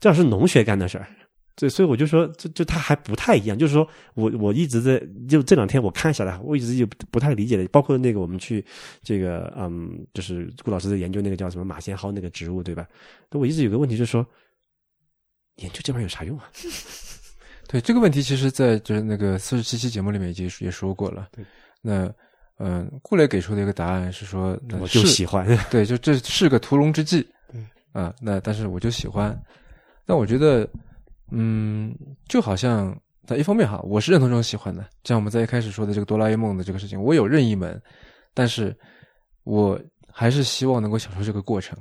这要是农学干的事儿。对，所以我就说，就就他还不太一样。就是说我我一直在就这两天我看下来，我一直就不不太理解的，包括那个我们去这个嗯，就是顾老师在研究那个叫什么马先蒿那个植物，对吧？那我一直有个问题就是说，研究这玩意儿有啥用啊？对这个问题，其实，在就是那个四十七期节目里面已经也说过了。对，那嗯、呃顾磊给出的一个答案是说，那我就喜欢。对，就这是个屠龙之计。对啊，那但是我就喜欢。那我觉得，嗯，就好像在一方面哈，我是认同这种喜欢的。像我们在一开始说的这个哆啦 A 梦的这个事情，我有任意门，但是我还是希望能够享受这个过程。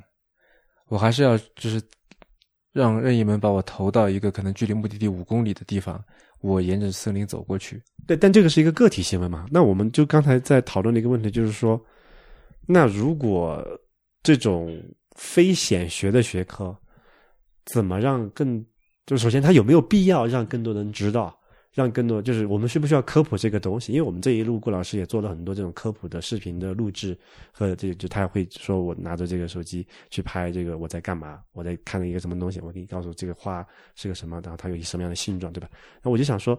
我还是要就是让任意门把我投到一个可能距离目的地五公里的地方，我沿着森林走过去。对，但这个是一个个体行为嘛？那我们就刚才在讨论的一个问题，就是说，那如果这种非显学的学科，怎么让更就首先它有没有必要让更多人知道？让更多就是我们需不需要科普这个东西？因为我们这一路顾老师也做了很多这种科普的视频的录制和这就他会说我拿着这个手机去拍这个我在干嘛，我在看一个什么东西，我给你告诉这个花是个什么，然后它有一什么样的性状，对吧？那我就想说，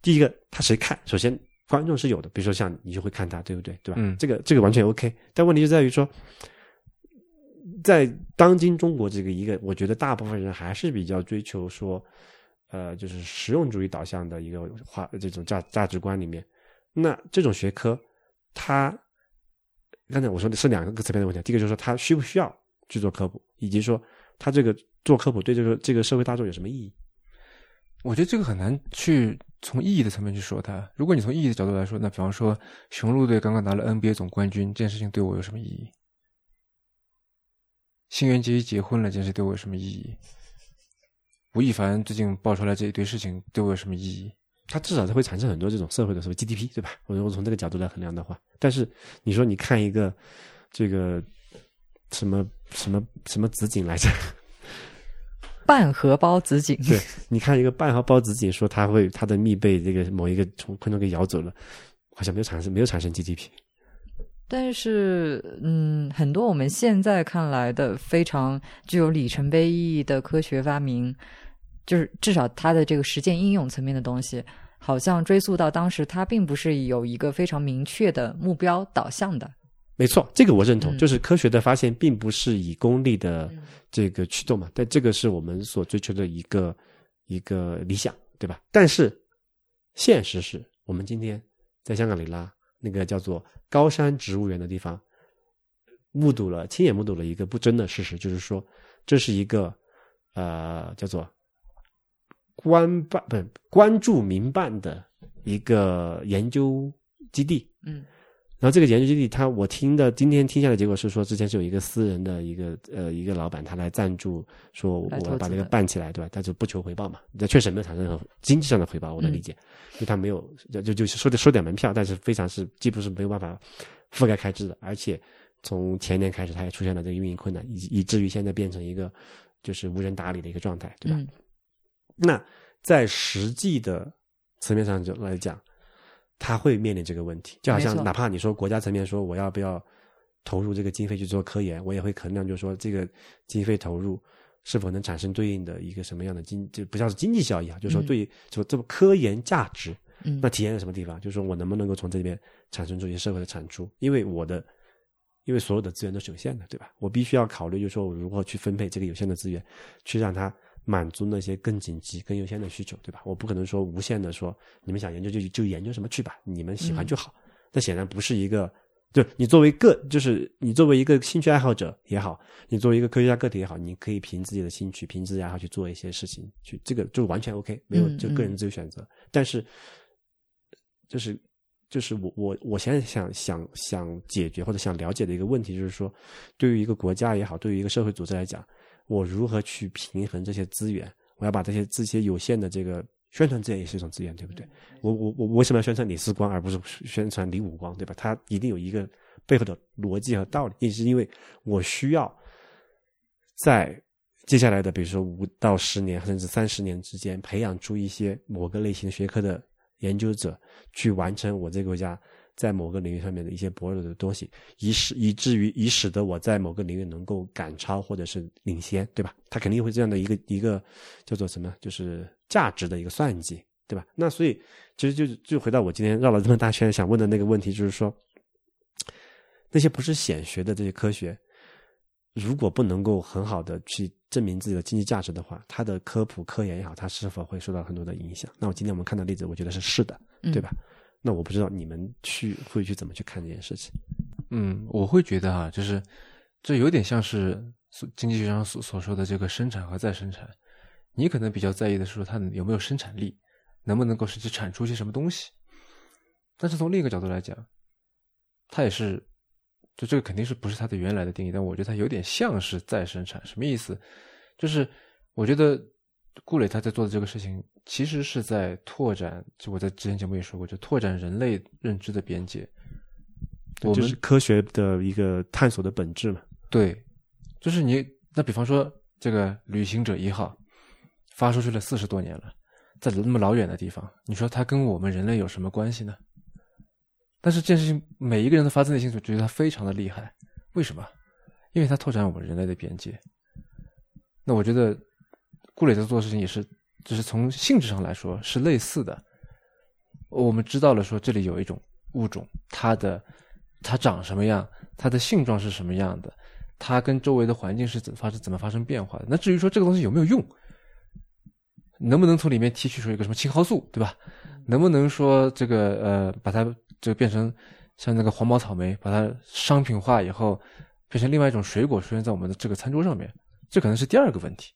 第一个他谁看？首先观众是有的，比如说像你就会看他，对不对？对吧？嗯这个这个完全 OK，但问题就在于说，在当今中国这个一个，我觉得大部分人还是比较追求说，呃，就是实用主义导向的一个话这种价价值观里面，那这种学科，它刚才我说的是两个层面的问题，第一个就是说它需不需要去做科普，以及说它这个做科普对这个这个社会大众有什么意义？我觉得这个很难去从意义的层面去说它。如果你从意义的角度来说，那比方说雄鹿队刚刚拿了 NBA 总冠军，这件事情对我有什么意义？新垣结衣结婚了，这件事对我有什么意义？吴亦凡最近爆出来这一堆事情，对我有什么意义？它至少它会产生很多这种社会的什么 GDP，对吧？我如果从这个角度来衡量的话，但是你说你看一个这个什么什么什么紫锦来着？半荷包紫锦，对你看一个半荷包紫锦，说它会它的蜜被这个某一个虫昆虫给咬走了，好像没有产生没有产生 GDP。但是，嗯，很多我们现在看来的非常具有里程碑意义的科学发明，就是至少它的这个实践应用层面的东西，好像追溯到当时，它并不是有一个非常明确的目标导向的。没错，这个我认同，嗯就是科学的发现并不是以功利的这个驱动嘛，但这个是我们所追求的一个一个理想，对吧？但是现实是我们今天在香港里拉那个叫做高山植物园的地方，目睹了亲眼目睹了一个不争的事实，就是说这是一个呃叫做官办不是关注民办的一个研究基地，嗯。然后这个研究基地，他我听的今天听下来结果是说，之前是有一个私人的一个呃一个老板，他来赞助，说我要把这个办起来，对吧？但是不求回报嘛，那确实没有产生任何经济上的回报，我能理嗯解，因为他没有就就就收点收点门票，但是非常是既不是没有办法覆盖开支的，而且从前年开始，他也出现了这个运营困难，以以至于现在变成一个就是无人打理的一个状态，对吧？嗯那在实际的层面上就来讲，他会面临这个问题，就好像哪怕你说国家层面说我要不要投入这个经费去做科研，我也会衡量，就是说这个经费投入是否能产生对应的一个什么样的经，就不像是经济效益啊，就是说嗯对于就这么科研价值，嗯那体现在什么地方？就是说我能不能够从这里面产生出一些社会的产出？因为我的，因为所有的资源都是有限的，对吧？我必须要考虑，就是说我如何去分配这个有限的资源，去让它满足那些更紧急、更优先的需求，对吧？我不可能说无限的说你们想研究就就研究什么去吧，你们喜欢就好。那显然不是一个。就你作为个，就是你作为一个兴趣爱好者也好，你作为一个科学家个体也好，你可以凭自己的兴趣、凭自己的爱好去做一些事情，去这个就完全 OK，没有嗯就个人嗯自由选择。但是，就是就是我我我现在想想想解决或者想了解的一个问题，就是说，对于一个国家也好，对于一个社会组织来讲，我如何去平衡这些资源？我要把这些这些有限的这个宣传资源也是一种资源，对不对？我我我为什么要宣传李四光而不是宣传李五光，对吧？它一定有一个背后的逻辑和道理，也是因为我需要在接下来的比如说五到十年甚至三十年之间，培养出一些某个类型学科的研究者，去完成我这个国家在某个领域上面的一些薄弱的东西，以使以至于以使得我在某个领域能够赶超或者是领先，对吧？他肯定会这样的一个一个叫做什么，就是价值的一个算计，对吧？那所以其实就就回到我今天绕了这么大圈想问的那个问题，就是说那些不是显学的这些科学，如果不能够很好的去证明自己的经济价值的话，它的科普科研也好，它是否会受到很多的影响？那我今天我们看到例子，我觉得是是的，对吧？那我不知道你们去会去怎么去看这件事情。嗯，我会觉得哈、就是这有点像是经济学上所所说的这个生产和再生产。你可能比较在意的是说它有没有生产力，能不能够实际产出些什么东西。但是从另一个角度来讲，它也是，就这个肯定是不是它的原来的定义，但我觉得它有点像是再生产。什么意思？就是我觉得顾磊他在做的这个事情，其实是在拓展，就我在之前节目也说过，就拓展人类认知的边界。我们就是科学的一个探索的本质嘛。对，就是你那比方说这个旅行者一号发出去了四十多年了，在那么老远的地方，你说它跟我们人类有什么关系呢？但是这件事情每一个人都发自内心所觉得它非常的厉害，为什么？因为它拓展我们人类的边界。那我觉得顾磊在做事情也是，就是从性质上来说是类似的。我们知道了说这里有一种物种，它的它长什么样，它的性状是什么样的，它跟周围的环境是怎发生怎么发生变化的。那至于说这个东西有没有用，能不能从里面提取出一个什么青蒿素，对吧？能不能说这个呃把它就变成像那个黄毛草莓，把它商品化以后变成另外一种水果出现在我们的这个餐桌上面，这可能是第二个问题。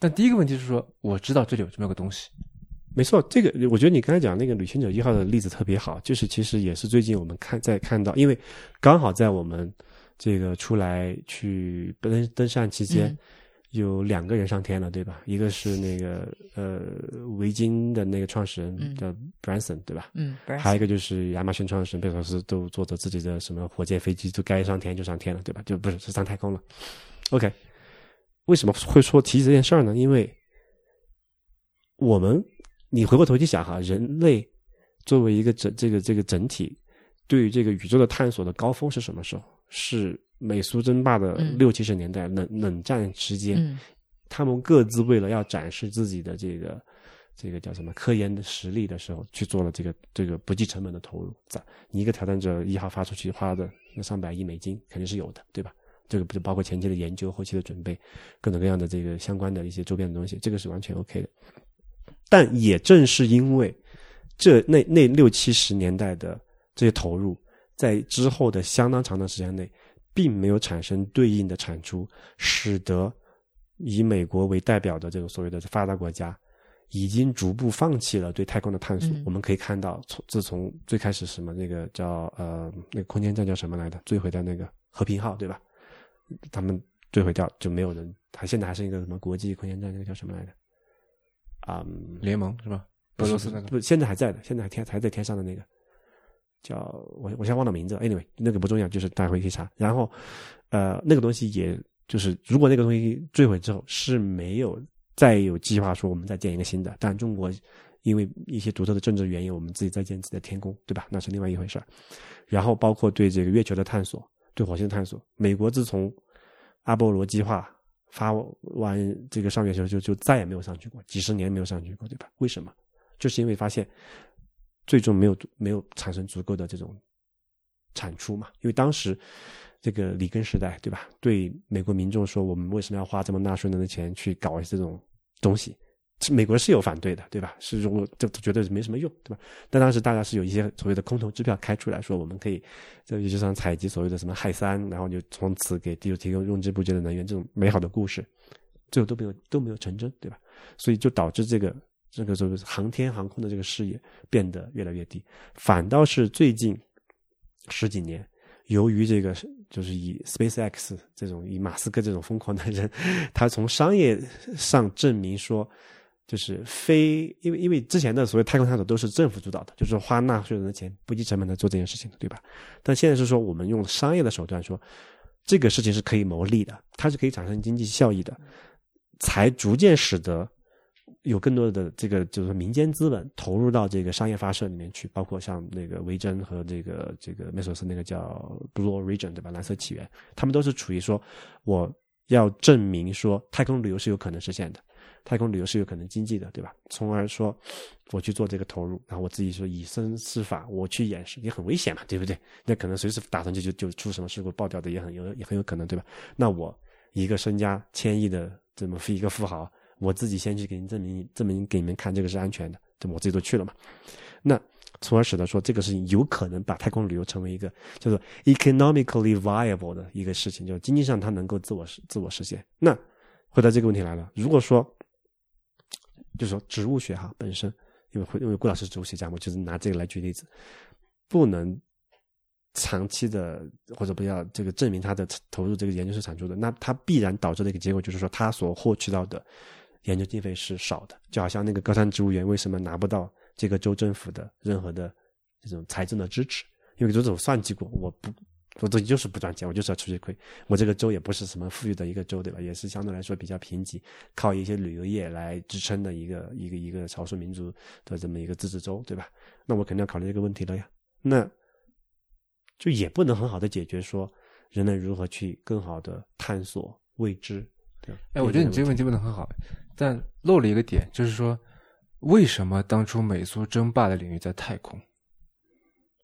但第一个问题是说，我知道这里有这么个东西，没错，这个我觉得你刚才讲那个旅行者一号的例子特别好，就是其实也是最近我们看在看到，因为刚好在我们这个出来去登登山期间，嗯有两个人上天了，对吧？一个是那个呃维京的那个创始人嗯叫 Branson，对吧？嗯，还有一个就是亚马逊创始人贝索斯都坐着自己的什么火箭飞机，就该上天就上天了，对吧？就不是是上太空了。OK，为什么会说提起这件事儿呢？因为我们你回过头去想哈，人类作为一个整这个这个整体，对于这个宇宙的探索的高峰是什么时候？是美苏争霸的嗯六七十年代冷冷战时间，嗯他们各自为了要展示自己的这个这个叫什么科研的实力的时候，去做了这个这个不计成本的投入。在你一个挑战者一号发出去花的那上百亿美金肯定是有的，对吧？这个不就包括前期的研究、后期的准备，各种各样的这个相关的一些周边的东西，这个是完全 OK 的。但也正是因为这那那六七十年代的这些投入，在之后的相当长的时间内，并没有产生对应的产出，使得以美国为代表的这种所谓的发达国家，已经逐步放弃了对太空的探索。嗯我们可以看到，从自从最开始什么那个叫呃那个空间站叫什么来的，坠毁的那个和平号，对吧？他们坠毁掉就没有人，他现在还是一个什么国际空间站，那个叫什么来着？啊、嗯，联盟是吧？俄罗斯那个不，现在还在的，现在还天还在天上的那个，叫我我现在忘了名字了。Anyway，那个不重要，就是大家回去查。然后，呃，那个东西也就是，如果那个东西坠毁之后是没有再有计划说我们再建一个新的，但中国因为一些独特的政治原因，我们自己再建自己的天宫，对吧？那是另外一回事儿。然后包括对这个月球的探索，对火星探索，美国自从阿波罗计划发完这个上月球就就再也没有上去过，几十年没有上去过，对吧？为什么？就是因为发现最终没有没有产生足够的这种产出嘛。因为当时这个里根时代，对吧？对美国民众说，我们为什么要花这么纳税人的钱去搞这种东西？美国是有反对的，对吧？是如果就觉得没什么用，对吧？但当时大家是有一些所谓的空头支票开出来说，我们可以在月球上采集所谓的什么氦三，然后就从此给地球提供用之不竭的能源，这种美好的故事，最后都没有都没有成真，对吧？所以就导致这个这个所谓航天航空的这个事业变得越来越低，反倒是最近十几年，由于这个就是以 SpaceX 这种以马斯克这种疯狂的人，他从商业上证明说。就是非因为因为之前的所谓太空探索都是政府主导的，就是花纳税人的钱不计成本的做这件事情，对吧？但现在是说我们用商业的手段说，这个事情是可以牟利的，它是可以产生经济效益的，才逐渐使得有更多的这个就是民间资本投入到这个商业发射里面去，包括像那个维珍和这个这个梅索斯那个叫 Blue Origin 对吧？蓝色起源，他们都是处于说我要证明说太空旅游是有可能实现的。太空旅游是有可能经济的，对吧？从而说，我去做这个投入，然后我自己说以身试法，我去演示，也很危险嘛，对不对？那可能随时打上去就就出什么事故爆掉的也很有也很有可能，对吧？那我一个身家千亿的这么一个富豪，我自己先去给您证明证明给你们看这个是安全的，对吧？我自己都去了嘛。那从而使得说这个事情有可能把太空旅游成为一个叫做 economically viable 的一个事情，就是经济上它能够自我自我实现。那回答这个问题来了，如果说。就是说，植物学哈本身，因为会因为顾老师植物学家嘛，就是拿这个来举例子，不能长期的或者不要这个证明他的投入这个研究是产出的，那它必然导致的一个结果就是说，他所获取到的研究经费是少的，就好像那个高山植物园为什么拿不到这个州政府的任何的这种财政的支持？因为州政府算计过，我不。我自己就是不赚钱，我就是要出去亏。我这个州也不是什么富裕的一个州，对吧？也是相对来说比较贫瘠，靠一些旅游业来支撑的一个一个一个少数民族的这么一个自治州，对吧？那我肯定要考虑这个问题了呀。那就也不能很好的解决说人类如何去更好的探索未知。对，哎，我觉得你这个问题问的很好，但漏了一个点，就是说为什么当初美苏争霸的领域在太空？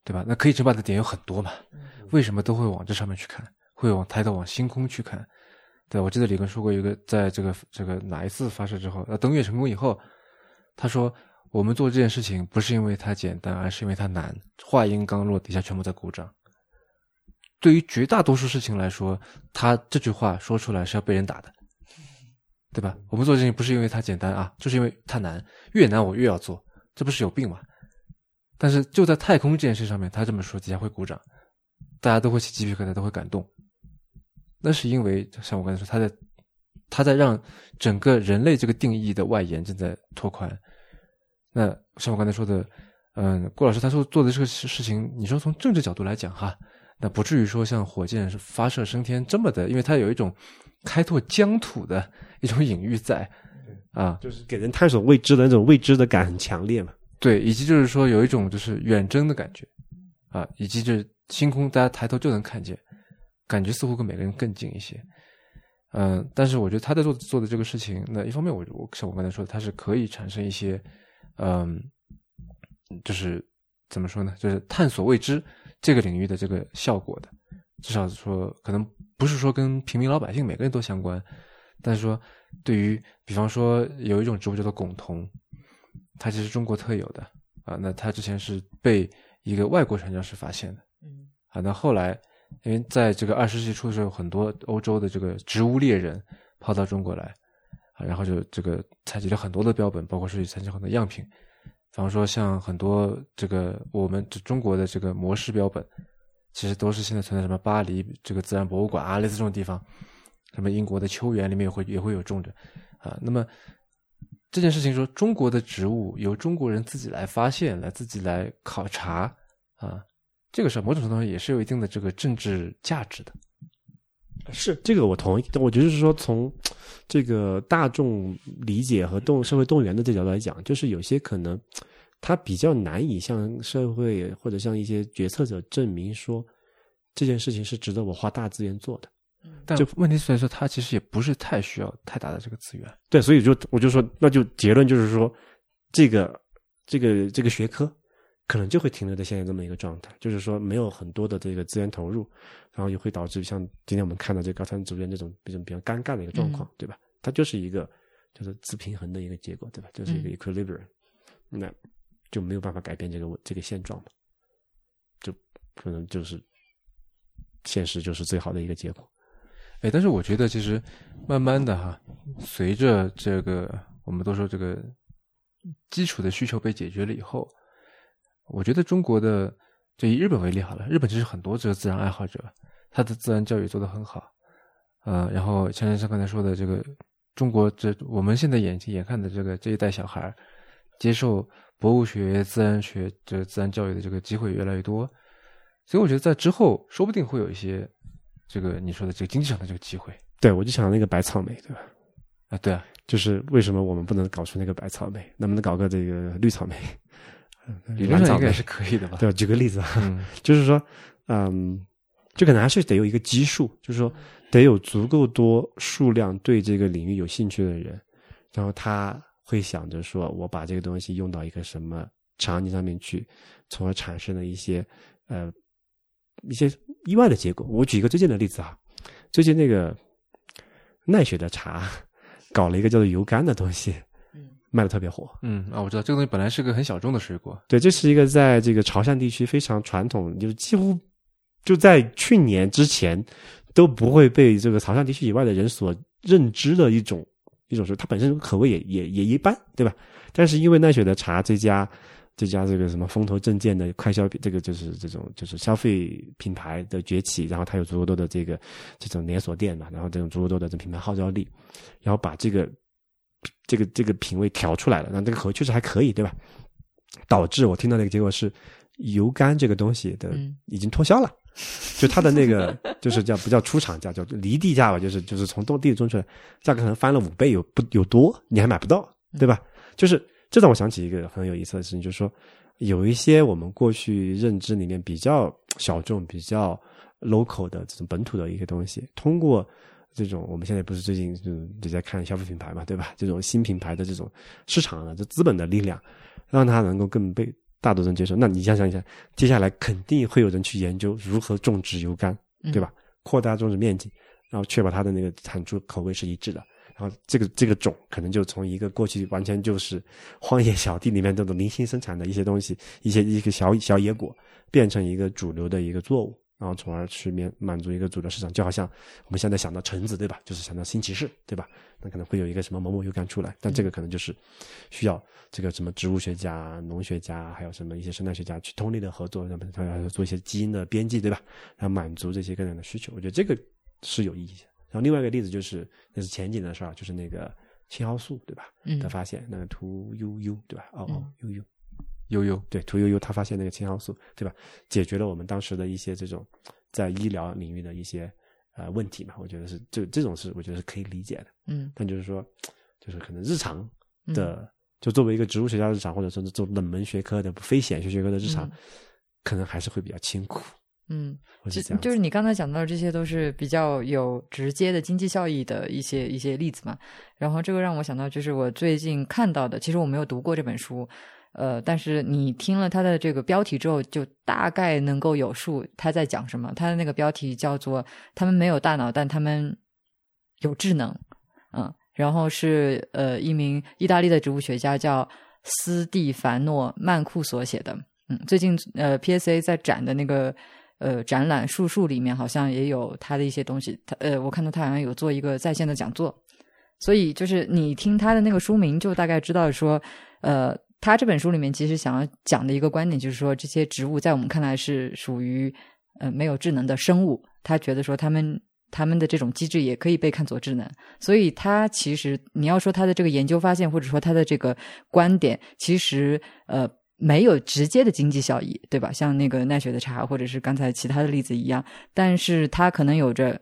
对吧？那可以争霸的点有很多嘛？为什么都会往这上面去看？会往抬头往星空去看？对，我记得李根说过一个，在这个这个哪一次发射之后，呃，登月成功以后，他说我们做这件事情不是因为它简单，而是因为它难。话音刚落，底下全部在鼓掌。对于绝大多数事情来说，他这句话说出来是要被人打的，对吧？我们做事情不是因为它简单啊，就是因为它难，越难我越要做，这不是有病吗？但是就在太空这件事上面，他这么说，底下会鼓掌，大家都会起鸡皮疙瘩，都会感动。那是因为像我刚才说，他在他在让整个人类这个定义的外延正在拓宽。那像我刚才说的，嗯，郭老师他说做的这个事事情，你说从政治角度来讲哈，那不至于说像火箭发射升天这么的，因为它有一种开拓疆土的一种隐喻在，啊，就是给人探索未知的那种未知的感很强烈嘛。对，以及就是说有一种就是远征的感觉，啊，以及就是星空，大家抬头就能看见，感觉似乎跟每个人更近一些。嗯，但是我觉得他在做做的这个事情，那一方面我我像我刚才说的，它是可以产生一些，嗯，就是怎么说呢，就是探索未知这个领域的这个效果的，至少说可能不是说跟平民老百姓每个人都相关，但是说对于比方说有一种植物叫做珙桐。它其实中国特有的啊，那它之前是被一个外国传教士发现的，嗯，啊，那后来因为在这个二十世纪初的时候，很多欧洲的这个植物猎人跑到中国来，啊，然后就这个采集了很多的标本，包括是采集很多样品，比方说像很多这个我们这中国的这个模式标本，其实都是现在存在什么巴黎这个自然博物馆啊类似这种地方，什么英国的秋园里面也会也会有种着，啊，那么。这件事情说，中国的植物由中国人自己来发现，来自己来考察啊，这个是某种程度上也是有一定的这个政治价值的。是这个我同意，我觉得是说从这个大众理解和动社会动员的这角度来讲，就是有些可能他比较难以向社会或者向一些决策者证明说这件事情是值得我花大资源做的。但就问题所以说，它其实也不是太需要太大的这个资源。对，所以就我就说，那就结论就是说，这个这个这个学科可能就会停留在现在这么一个状态，就是说没有很多的这个资源投入，然后也会导致像今天我们看到这个高参组员这种这种比较尴尬的一个状况，对吧？它就是一个就是自平衡的一个结果，对吧？就是一个 equilibrium，、那就没有办法改变这个这个现状嘛，就可能就是现实就是最好的一个结果。哎，但是我觉得其实慢慢的哈，随着这个我们都说这个基础的需求被解决了以后，我觉得中国的就以日本为例好了，日本其实很多这个自然爱好者，他的自然教育做得很好，呃，然后像像刚才说的这个中国这我们现在眼睛眼看的这个这一代小孩接受博物学、自然学这自然教育的这个机会越来越多，所以我觉得在之后说不定会有一些这个你说的这个经济上的这个机会对，我就想那个白草莓，对吧？啊，对啊，就是为什么我们不能搞出那个白草莓？能不能搞个这个绿草莓？理论上应该是可以的吧？对吧？举个例子 就是说，嗯，就可能还是得有一个基数，就是说得有足够多数量对这个领域有兴趣的人，然后他会想着说，我把这个东西用到一个什么场景上面去，从而产生了一些呃一些意外的结果。我举一个最近的例子啊，最近那个奈雪的茶搞了一个叫做油柑的东西，卖的特别火。嗯啊，我知道这个东西本来是个很小众的水果，对，这是一个在这个潮汕地区非常传统，就是几乎就在去年之前都不会被这个潮汕地区以外的人所认知的一种一种水。它本身口味也也也一般，对吧？但是因为奈雪的茶这家这家这个什么风头正劲的快消品，这个就是这种就是消费品牌的崛起，然后它有足够多的这个这种连锁店嘛，然后这种足够多的这品牌号召力，然后把这个这个这个品味调出来了，那这个口味确实还可以，对吧？导致我听到的一个结果是，油柑这个东西的嗯已经脱销了，就它的那个 就是叫不叫出厂价，叫离地价吧，就是就是从种地里种出来，价格可能翻了五倍有不有多，你还买不到，对吧？就是这让我想起一个很有意思的事情，就是说有一些我们过去认知里面比较小众、比较 local 的这种本土的一些东西，通过这种我们现在不是最近就就在看消费品牌嘛，对吧？这种新品牌的这种市场的这资本的力量，让它能够更被大多人接受。那你想想一下，接下来肯定会有人去研究如何种植油柑，对吧？扩大种植面积，然后确保它的那个产出口味是一致的。然后这个这个种可能就从一个过去完全就是荒野小地里面这种零星生产的一些东西，一些一个小小野果，变成一个主流的一个作物，然后从而去面满足一个主流市场。就好像我们现在想到橙子，对吧？就是想到新奇士，对吧？那可能会有一个什么某某油柑出来，但这个可能就是需要这个什么植物学家、农学家，还有什么一些生态学家去通力的合作，那么他要做一些基因的编辑，对吧？然后满足这些个人的需求。我觉得这个是有意义的。然后另外一个例子就是，那是前几年的事儿，就是那个青蒿素，对吧？嗯的发现，那个屠呦呦，对吧？哦哦，呦呦，呦呦对，屠呦呦他发现那个青蒿素，对吧？解决了我们当时的一些这种在医疗领域的一些呃问题嘛。我觉得是这这种是我觉得是可以理解的。嗯但就是说，就是可能日常的，就作为一个植物学家日常，或者说是做冷门学科的非显学学科的日常，嗯可能还是会比较清苦。嗯，就是你刚才讲到的这些都是比较有直接的经济效益的一些一些例子嘛。然后这个让我想到，就是我最近看到的，其实我没有读过这本书，呃，但是你听了它的这个标题之后，就大概能够有数他在讲什么。他的那个标题叫做“他们没有大脑，但他们有智能”，嗯，然后是呃一名意大利的植物学家叫斯蒂凡诺曼库所写的。嗯，最近呃 PSA 在展的那个呃展览树树里面好像也有他的一些东西，他呃我看到他好像有做一个在线的讲座，所以就是你听他的那个书名就大概知道说，呃，他这本书里面其实想要讲的一个观点就是说，这些植物在我们看来是属于呃没有智能的生物，他觉得说他们。他们的这种机制也可以被看作智能，所以他其实你要说他的这个研究发现，或者说他的这个观点，其实呃没有直接的经济效益，对吧？像那个奈雪的茶，或者是刚才其他的例子一样，但是它可能有着，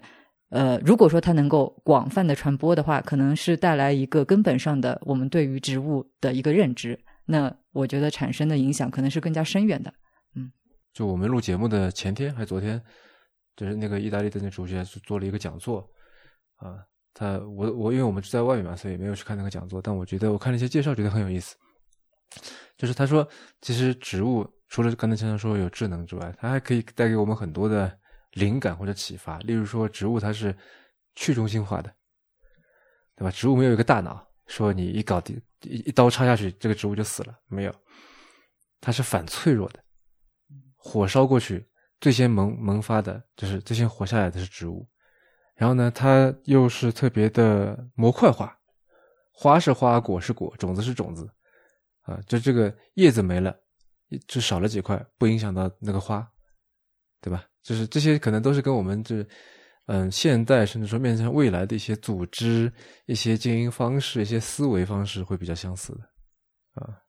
呃，如果说它能够广泛的传播的话，可能是带来一个根本上的我们对于植物的一个认知。那我觉得产生的影响可能是更加深远的。嗯就我们录节目的前天还是昨天，就是那个意大利的那主角是做了一个讲座啊。他我我因为我们是在外面嘛，所以没有去看那个讲座。但我觉得我看了一些介绍，觉得很有意思。就是他说，其实植物除了刚才先生说有智能之外，它还可以带给我们很多的灵感或者启发。例如说，植物它是去中心化的，对吧？植物没有一个大脑，说你一搞定一一刀插下去，这个植物就死了，没有。它是反脆弱的，火烧过去，最先萌萌发的就是最先活下来的是植物。然后呢，它又是特别的模块化，花是花，果是果，种子是种子，啊，就这个叶子没了，就少了几块，不影响到那个花，对吧？就是这些可能都是跟我们这，嗯，现代甚至说面向未来的一些组织、一些经营方式、一些思维方式会比较相似的，啊。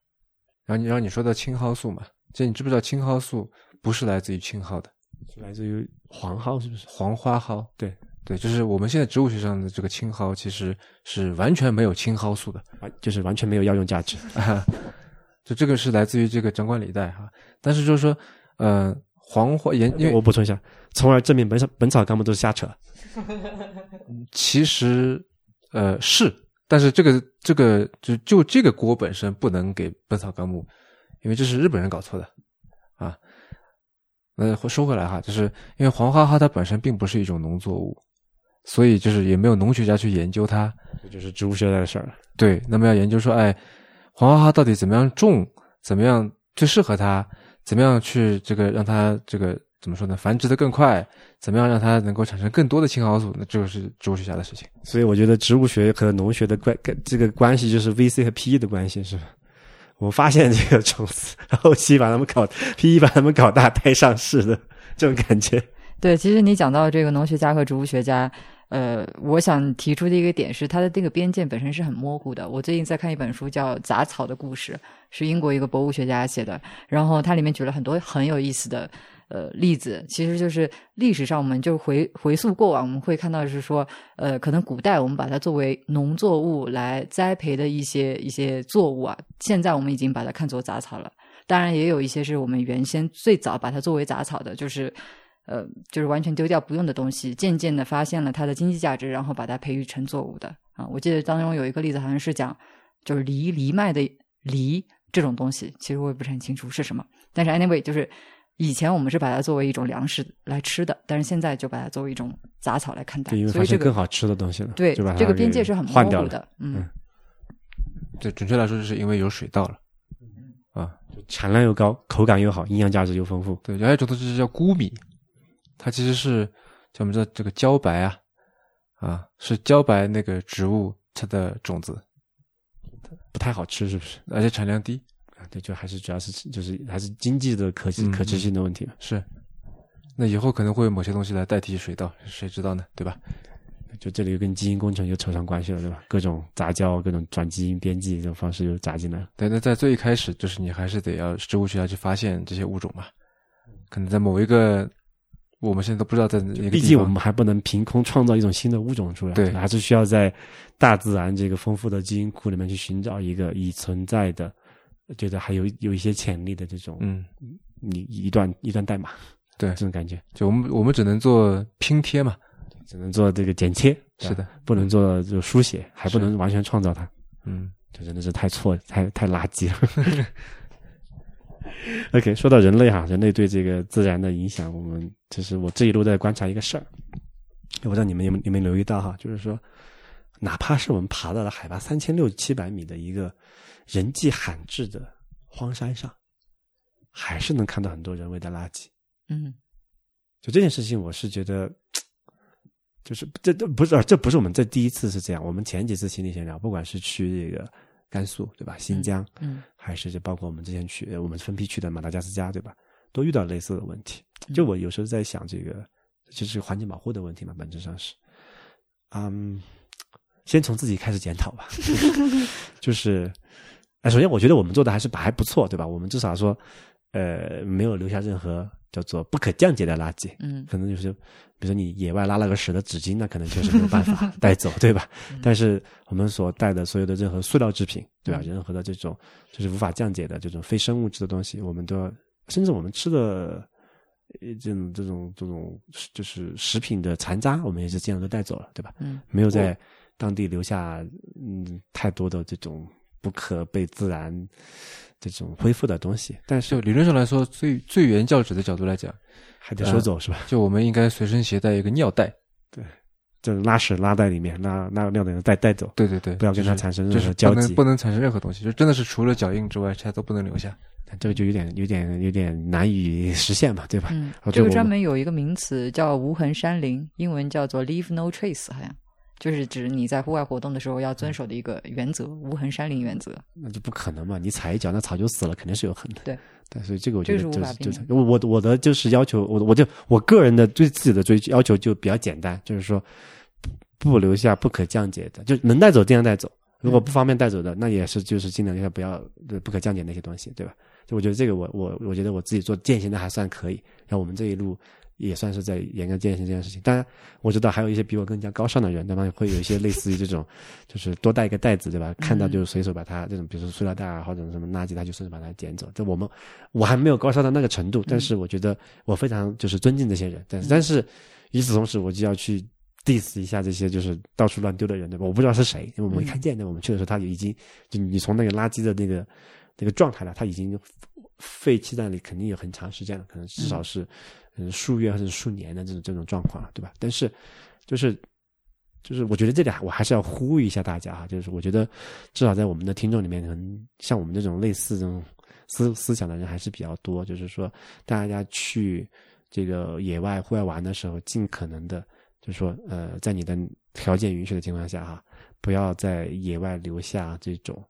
然后你，然后你说到青蒿素嘛，这你知不知道青蒿素不是来自于青蒿的，是来自于黄蒿，是不是？黄花蒿，对。对，就是我们现在植物学上的这个青蒿，其实是完全没有青蒿素的，啊，就是完全没有药用价值。就这个是来自于这个掌管礼袋哈，但是就是说，呃，黄花研，因为我补充一下，从而证明本草本草纲目都是瞎扯。其实，呃，是，但是这个这个就就这个锅本身不能给本草纲目，因为这是日本人搞错的啊。呃，说回来哈，就是因为黄花蒿它本身并不是一种农作物，所以就是也没有农学家去研究它，这就是植物学家的事儿了。对，那么要研究说，哎，黄花花到底怎么样种，怎么样最适合它，怎么样去这个让它这个怎么说呢，繁殖的更快，怎么样让它能够产生更多的青蒿素，那这个是植物学家的事情。所以我觉得植物学和农学的关这个关系就是 V C 和 P E 的关系，是吧？我发现这个种子，后期把它们搞，P E 把它们搞大，带上市的这种感觉。对，其实你讲到这个农学家和植物学家，呃，我想提出的一个点是，它的这个边界本身是很模糊的。我最近在看一本书，叫《杂草的故事》，是英国一个博物学家写的，然后它里面举了很多很有意思的。呃，例子其实就是历史上，我们就回回溯过往，我们会看到是说，呃，可能古代我们把它作为农作物来栽培的一些一些作物啊，现在我们已经把它看作杂草了。当然，也有一些是我们原先最早把它作为杂草的，就是呃，就是完全丢掉不用的东西，渐渐的发现了它的经济价值，然后把它培育成作物的啊。我记得当中有一个例子，好像是讲就是藜藜麦的藜这种东西，其实我也不是很清楚是什么，但是 anyway 就是。以前我们是把它作为一种粮食来吃的，但是现在就把它作为一种杂草来看待，所以这个更好吃的东西了。对，这个边界是很模糊的。嗯，对，准确来说，就是因为有水稻了，啊，产量又高，口感又好，营养价值又丰富。对，还有一种东西叫谷米，它其实是叫我们的这个茭白啊，啊，是茭白那个植物它的种子，不太好吃，是不是？而且产量低啊。对，就还是主要是就是还是经济的可可持性的问题是，那以后可能会有某些东西来代替水稻，谁知道呢？对吧？就这里又跟基因工程又扯上关系了，对吧？各种杂交、各种转基因编辑这种方式又杂进来了。对，那在最一开始，就是你还是得要植物学家去发现这些物种嘛。可能在某一个我们现在都不知道在哪个毕竟我们还不能凭空创造一种新的物种出来，对，还是需要在大自然这个丰富的基因库里面去寻找一个已存在的。觉得还有有一些潜力的这种，嗯，你一段一段代码，对这种感觉，就我们我们只能做拼贴嘛，只能做这个剪切，是的，不能做就书写，还不能完全创造它，嗯，这真的是太错，太太垃圾了。OK，说到人类哈，人类对这个自然的影响，我们就是我这一路在观察一个事儿，我不知道你们有没有没有留意到哈，就是说，哪怕是我们爬到了海拔三千六七百米的一个。人迹罕至的荒山上，还是能看到很多人为的垃圾。嗯，就这件事情，我是觉得，就是这这不是这不是我们这第一次是这样。我们前几次心理闲聊，不管是去这个甘肃对吧，新疆，嗯，还是就包括我们之前去我们分批去的马达加斯加对吧，都遇到类似的问题。就我有时候在想，这个就是环境保护的问题嘛，本质上是，嗯，先从自己开始检讨吧，就是。哎首先，我觉得我们做的还是还不错，对吧？我们至少说，呃，没有留下任何叫做不可降解的垃圾。嗯，可能就是，比如说你野外拉了个屎的纸巾，那可能确实没有办法 带走，对吧？但是我们所带的所有的任何塑料制品，对吧？任何的这种就是无法降解的这种非生物质的东西，我们都要，甚至我们吃的呃这种这种这种就是食品的残渣，我们也是尽量都带走了，对吧？嗯，没有在当地留下嗯太多的这种不可被自然这种恢复的东西，但就是理论上来说，最最原教旨的角度来讲，还得收走、是吧？就我们应该随身携带一个尿袋。对就是拉屎拉在里面，拉拉尿的带带走，对对对，不要跟它产生任就是何交集不能不能产生任何东西，就真的是除了脚印之外，其他都不能留下。这个就有点有点有点难以实现嘛，对吧？嗯，这个专门有一个名词叫无痕山林，英文叫做 leave no trace，好像就是指你在户外活动的时候要遵守的一个原则——无痕山林原则。那就不可能嘛，你踩一脚，那草就死了，肯定是有痕的。对，但是这个我觉得就是就是我我我的就是要求，我我就我个人的对自己的追要求就比较简单，就是说不不留下不可降解的，就能带走尽量带走，如果不方便带走的，那也是就是尽量留下不要呃不可降解那些东西，对吧？就我觉得这个我我我觉得我自己做践行的还算可以，然后我们这一路也算是在严格践行这件事情。当然我知道还有一些比我更加高尚的人，他们会有一些类似于这种，就是多带一个袋子，对吧？看到就随手把它这种，比如说塑料袋啊或者什么垃圾，他就顺手把它捡走。这我们我还没有高尚到那个程度，但是我觉得我非常就是尊敬这些人，但是但是与此同时，我就要去 diss 一下这些就是到处乱丢的人，对吧？我不知道是谁，因为我们没看见，那我们去的时候他已经就你从那个垃圾的那个那个状态了，他已经废弃在那里，肯定有很长时间了，可能至少是嗯数月或者数年的这种这种状况了，对吧？但是就是就是我觉得这里我还是要呼吁一下大家哈，就是我觉得至少在我们的听众里面，可能像我们这种类似这种思思想的人还是比较多，就是说大家去这个野外户外玩的时候，尽可能的，就是说呃，在你的条件允许的情况下哈，不要在野外留下这种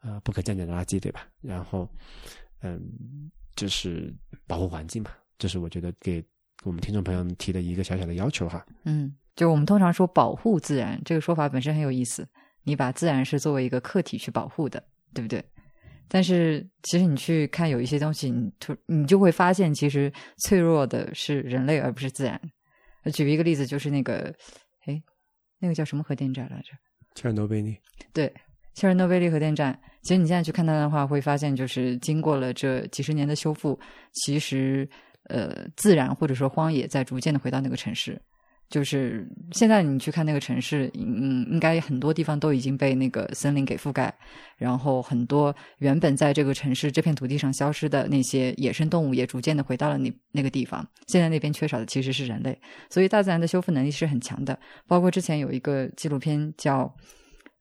呃不可降解的垃圾，对吧？然后嗯，就是保护环境嘛，这是我觉得给我们听众朋友们提的一个小小的要求哈。嗯，就我们通常说保护自然这个说法本身很有意思，你把自然是作为一个客体去保护的，对不对？但是其实你去看有一些东西，你突你就会发现，其实脆弱的是人类，而不是自然。举一个例子，就是那个，哎，那个叫什么核电站来着？切尔诺贝利，对，切尔诺贝利核电站。其实你现在去看它的话，会发现就是经过了这几十年的修复，其实呃，自然或者说荒野在逐渐的回到那个城市。就是现在你去看那个城市，嗯，应该很多地方都已经被那个森林给覆盖，然后很多原本在这个城市这片土地上消失的那些野生动物也逐渐的回到了那那个地方。现在那边缺少的其实是人类，所以大自然的修复能力是很强的。包括之前有一个纪录片叫。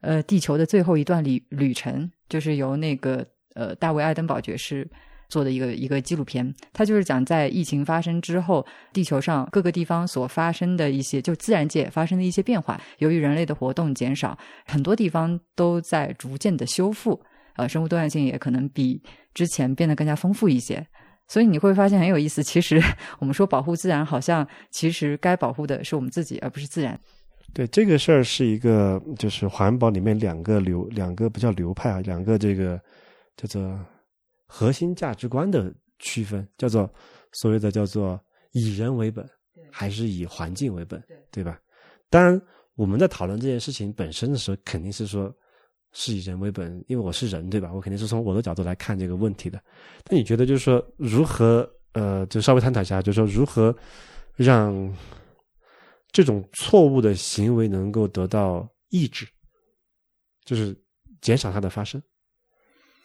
呃，地球的最后一段旅旅程，就是由那个呃大卫·爱登堡爵士做的一个一个纪录片。它就是讲在疫情发生之后，地球上各个地方所发生的一些，就自然界发生的一些变化。由于人类的活动减少，很多地方都在逐渐的修复，呃，生物多样性也可能比之前变得更加丰富一些。所以你会发现很有意思，其实我们说保护自然，好像其实该保护的是我们自己，而不是自然。对这个事儿是一个，就是环保里面两个流，两个不叫流派啊，两个这个叫做核心价值观的区分，叫做所谓的叫做以人为本，还是以环境为本，对吧？当然，我们在讨论这件事情本身的时候，肯定是说是以人为本，因为我是人，对吧？我肯定是从我的角度来看这个问题的。那你觉得，就是说如何呃，就稍微探讨一下，就是说如何让这种错误的行为能够得到抑制，就是减少它的发生。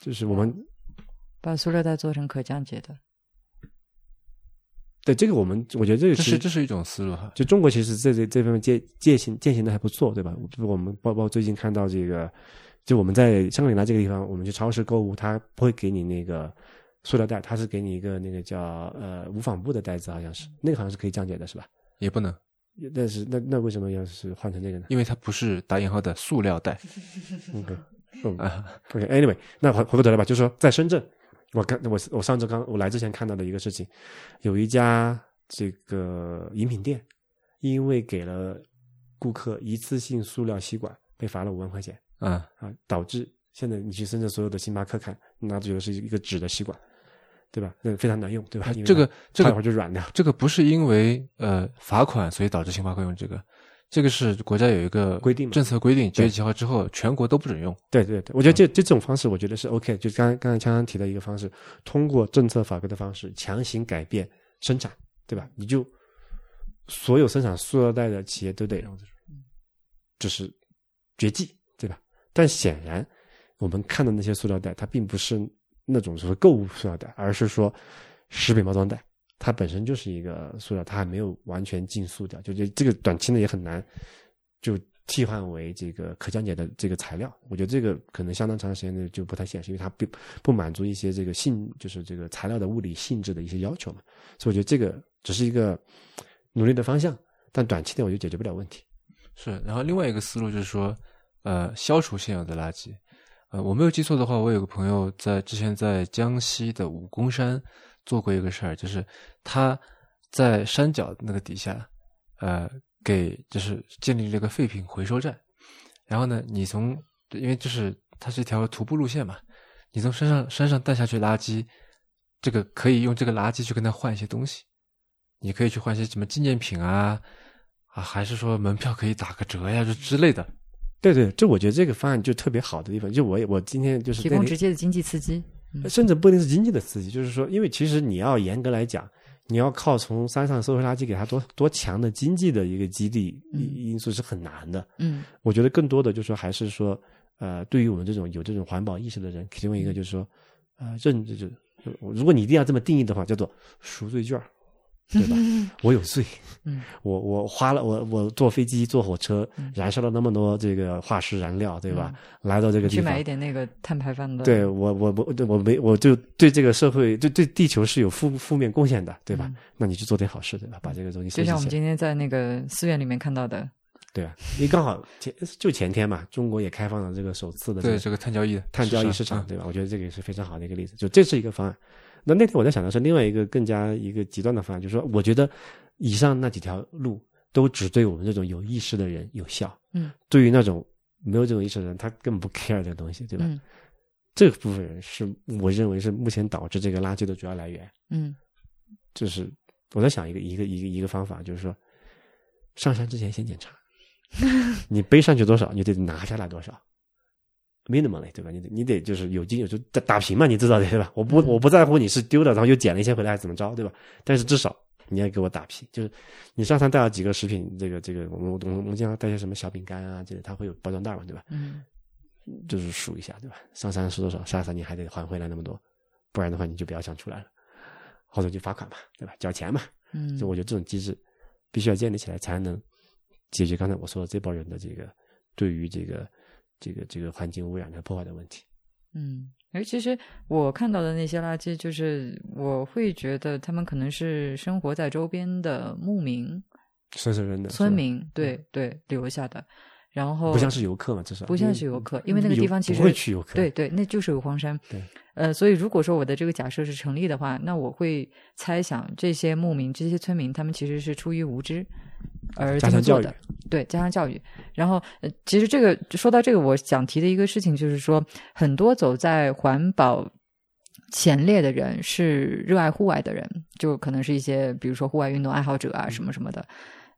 就是我们把塑料袋做成可降解的，对这个，我们我觉得这个其实是这是一种思路哈。就中国其实这这这方面践践行践行的还不错，对吧？就我们包包括最近看到这个，就我们在香格里拉这个地方，我们去超市购物，它不会给你那个塑料袋，它是给你一个那个叫呃无纺布的袋子，好像是那个好像是可以降解的，是吧？也不能，但是那那为什么要是换成这个呢因为它不是打引号的塑料袋？OK，嗯啊。OK，Anyway，、那回回过头来吧，就是说在深圳，我看我我上周刚我来之前看到的一个事情，有一家这个饮品店，因为给了顾客一次性塑料吸管，被罚了五万块钱啊，啊，导致现在你去深圳所有的星巴克看，拿走的是一个纸的吸管，对吧？那非常难用，对吧？这个这个儿就软掉。这个不是因为呃罚款所以导致星巴克用这个，这个是国家有一个规定政策规定，九月几号之后全国都不准用。对对对，我觉得这这种方式，我觉得是 OK。就刚刚刚才强强提的一个方式，通过政策法规的方式强行改变生产，对吧？你就所有生产塑料袋的企业都得就是绝迹，对吧？但显然我们看的那些塑料袋，它并不是那种说购物塑料袋，而是说食品包装袋，它本身就是一个塑料，它还没有完全浸塑掉，就这这个短期内也很难就替换为这个可降解的这个材料。我觉得这个可能相当长时间内就不太现实，因为它不不满足一些这个性就是这个材料的物理性质的一些要求嘛。所以我觉得这个只是一个努力的方向，但短期内我就解决不了问题。是，然后另外一个思路就是说，呃，消除现有的垃圾。呃，我没有记错的话，我有个朋友在之前在江西的武功山做过一个事儿，就是他在山脚那个底下，呃，给就是建立了一个废品回收站。然后呢，你从因为就是它是一条徒步路线嘛，你从山上山上带下去垃圾，这个可以用这个垃圾去跟他换一些东西，你可以去换一些什么纪念品啊。啊，还是说门票可以打个折呀，就之类的。对对，这我觉得这个方案就特别好的地方，就我我今天就是提供直接的经济刺激，甚至不一定是经济的刺激，就是说，因为其实你要严格来讲，你要靠从山上收回垃圾给他多多强的经济的一个激励因素是很难的。嗯，我觉得更多的就是说，还是说，呃，对于我们这种有这种环保意识的人，其中一个就是说，呃，认就就如果你一定要这么定义的话，叫做赎罪券。对吧？我有罪，嗯，我我花了我我坐飞机坐火车，燃烧了那么多这个化石燃料，对吧？来到这个地方去买一点那个碳排放的，对我我我我没我就对这个社会对对地球是有负负面贡献的，对吧？那你去做点好事，对吧？把这个东西就像我们今天在那个寺院里面看到的，对啊，你刚好前就前天嘛，中国也开放了这个首次的对这个碳交易碳交易市场，对吧？我觉得这个也是非常好的一个例子，就这是一个方案。那那天我在想的是另外一个更加一个极端的方案，就是说，我觉得以上那几条路都只对我们这种有意识的人有效。嗯，对于那种没有这种意识的人，他根本不 care 这个东西，对吧？嗯，这部分人是我认为是目前导致这个垃圾的主要来源。嗯，就是我在想一个一个一个一个方法，就是说，上山之前先检查，你背上去多少，你得拿下来多少。Minimally 对吧？你得你得就是有金有就打打平嘛，你知道的对吧？我不我不在乎你是丢了，然后又捡了一些回来还是怎么着，对吧？但是至少你要给我打平，就是你上山带了几个食品，这个这个我们我们我们经常带些什么小饼干啊，这个它会有包装袋嘛，对吧？嗯，就是数一下对吧？上山是多少，下山你还得还回来那么多，不然的话你就不要想出来了，或者就罚款嘛，对吧？交钱嘛，嗯，就我觉得这种机制必须要建立起来，才能解决刚才我说的这帮人的这个对于这个。这个这个环境污染的破坏的问题，嗯，而，其实我看到的那些垃圾，就是我会觉得他们可能是生活在周边的牧民、村人的村民，对对留下的，然后不像是游客嘛，至少不像是游客，因为那个地方其实不会去游客，对对，那就是个荒山，对，呃，所以如果说我的这个假设是成立的话，那我会猜想这些牧民、这些村民，他们其实是出于无知。而这么做的，对加强教育。然后，呃，其实这个说到这个，我想提的一个事情就是说，很多走在环保前列的人是热爱户外的人，就可能是一些比如说户外运动爱好者啊，什么什么的。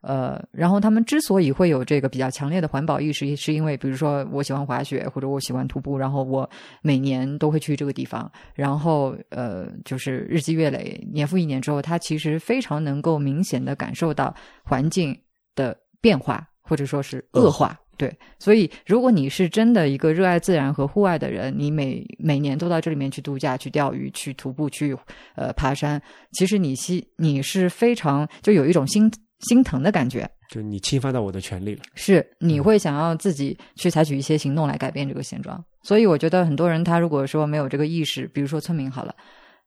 呃，然后他们之所以会有这个比较强烈的环保意识，是因为比如说我喜欢滑雪，或者我喜欢徒步，然后我每年都会去这个地方，然后呃，就是日积月累，年复一年之后，他其实非常能够明显的感受到环境的变化，或者说是恶化。对，所以如果你是真的一个热爱自然和户外的人，你每每年都到这里面去度假、去钓鱼、去徒步、去呃爬山，其实你心你是非常就有一种心。心疼的感觉，就你侵犯到我的权利了。是，你会想要自己去采取一些行动来改变这个现状。所以，我觉得很多人他如果说没有这个意识，比如说村民好了，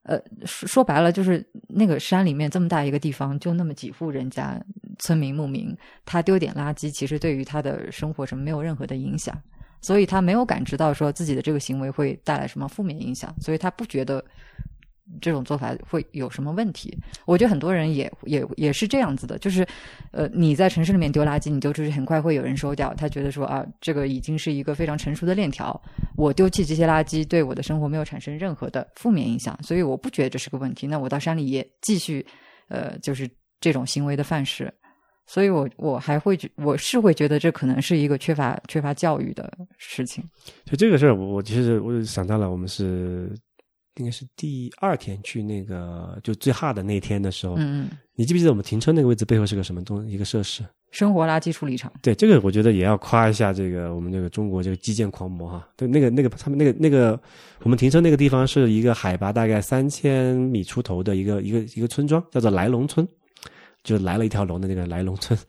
呃，说说白了就是那个山里面这么大一个地方，就那么几户人家，村民牧民，他丢点垃圾，其实对于他的生活什么没有任何的影响，所以他没有感知到说自己的这个行为会带来什么负面影响，所以他不觉得。这种做法会有什么问题？我觉得很多人也也也是这样子的，就是，呃，你在城市里面丢垃圾，你丢出去很快会有人收掉。他觉得说啊，这个已经是一个非常成熟的链条，我丢弃这些垃圾对我的生活没有产生任何的负面影响，所以我不觉得这是个问题。那我到山里也继续，呃，就是这种行为的范式。所以我我还会觉我是会觉得这可能是一个缺乏缺乏教育的事情。就这个事儿，我我其实我想到了，我们是。应该是第二天去那个就最 hard 的那天的时候，嗯嗯，你记不记得我们停车那个位置背后是个什么东一个设施？生活垃圾处理厂。对，这个我觉得也要夸一下这个我们这个中国这个基建狂魔哈。对，那个那个他们那个那个我们停车那个地方是一个海拔大概三千米出头的一个一个一个村庄，叫做来龙村，就来了一条龙的那个来龙村。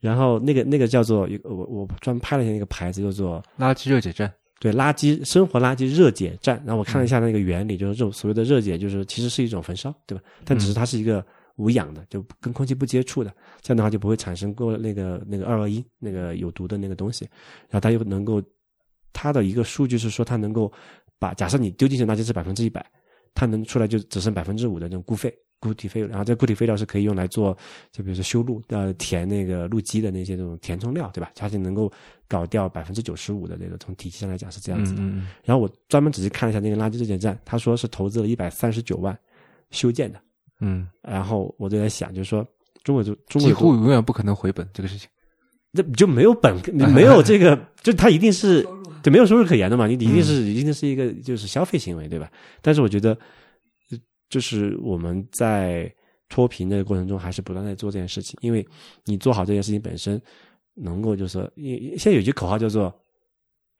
然后那个那个叫做我我专门拍了一下那个牌子，叫做垃圾热解站。对，垃圾生活垃圾热解站。然后我看了一下那个原理，就是这种所谓的热解，就是其实是一种焚烧，对吧？但只是它是一个。无氧的，就跟空气不接触的，这样的话就不会产生过那个那个二恶英那个有毒的那个东西，然后它又能够，它的一个数据是说它能够把假设你丢进去垃圾是百分之一百，它能出来就只剩百分之五的这种固废固体废料，然后这固体废料是可以用来做，就比如说修路呃填那个路基的那些这种填充料，对吧？它就能够搞掉百分之九十五的那个从体系上来讲是这样子的。然后我专门仔细看了一下那个垃圾质检站，他说是投资了一百三十九万修建的。嗯，然后我就在想，就是说，中国就中国几乎永远不可能回本这个事情，那就没有本，你没有这个，就他一定是就没有收入可言的嘛，你一定是一定是一个就是消费行为，对吧？但是我觉得，就是我们在脱贫的过程中，还是不断在做这件事情，因为你做好这件事情本身，能够就是说，现在有句口号叫做。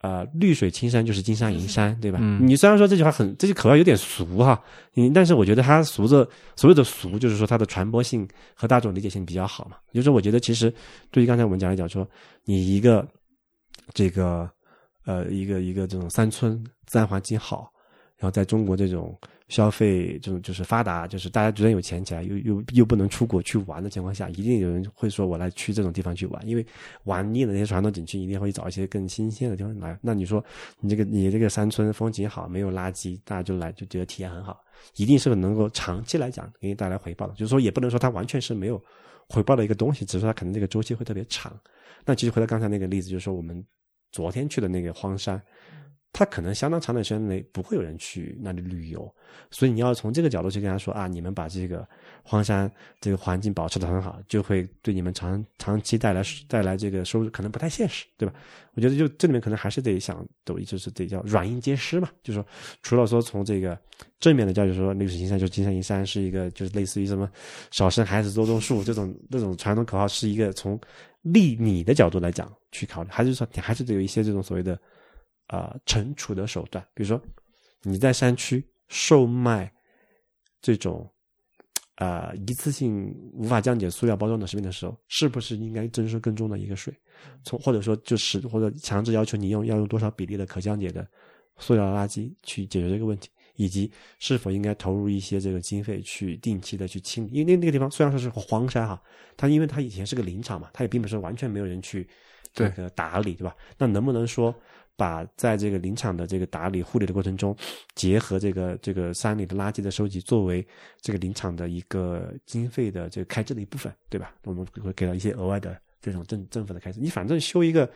啊，绿水青山就是金山银山，对吧？你虽然说这句话很，这句口号有点俗哈，你但是我觉得它俗的所谓的俗，就是说它的传播性和大众理解性比较好嘛。就是说，我觉得其实对于刚才我们讲一讲说，你一个这个呃一个一个这种山村自然环境好，然后在中国这种。消费这种就是发达，就是大家觉得有钱起来，又又又不能出国去玩的情况下，一定有人会说我来去这种地方去玩，因为玩腻了那些传统景区，一定会找一些更新鲜的地方来。那你说你这个你这个山村风景好，没有垃圾，大家就来就觉得体验很好，一定是能够长期来讲给你带来回报的。就是说也不能说它完全是没有回报的一个东西，只是它可能这个周期会特别长。那其实回到刚才那个例子，就是说我们昨天去的那个荒山。他可能相当长的时间内不会有人去那里旅游，所以你要从这个角度去跟他说啊，你们把这个荒山这个环境保持的很好，就会对你们长长期带来带来这个收入，可能不太现实，对吧？我觉得就这里面可能还是得想，抖音就是得叫软硬皆施嘛，就是说除了说从这个正面的教育说绿水青山就是金山银山是一个，就是类似于什么少生孩子多种树这种这种传统口号，是一个从利你的角度来讲去考虑，还是说你还是得有一些这种所谓的。啊，惩处的手段，比如说你在山区售卖这种啊一次性无法降解塑料包装的食品的时候，是不是应该征收更重的一个税？从或者说就是或者强制要求你用要用多少比例的可降解的塑料垃圾去解决这个问题，以及是否应该投入一些这个经费去定期的去清理？因为那那个地方虽然说是荒山哈，它因为它以前是个林场嘛，它也并不是完全没有人去这个打理，对吧？那能不能说？把在这个林场的这个打理护理的过程中，结合这个这个山里的垃圾的收集，作为这个林场的一个经费的这个开支的一部分，对吧？我们会给到一些额外的这种政政府的开支。你反正修一个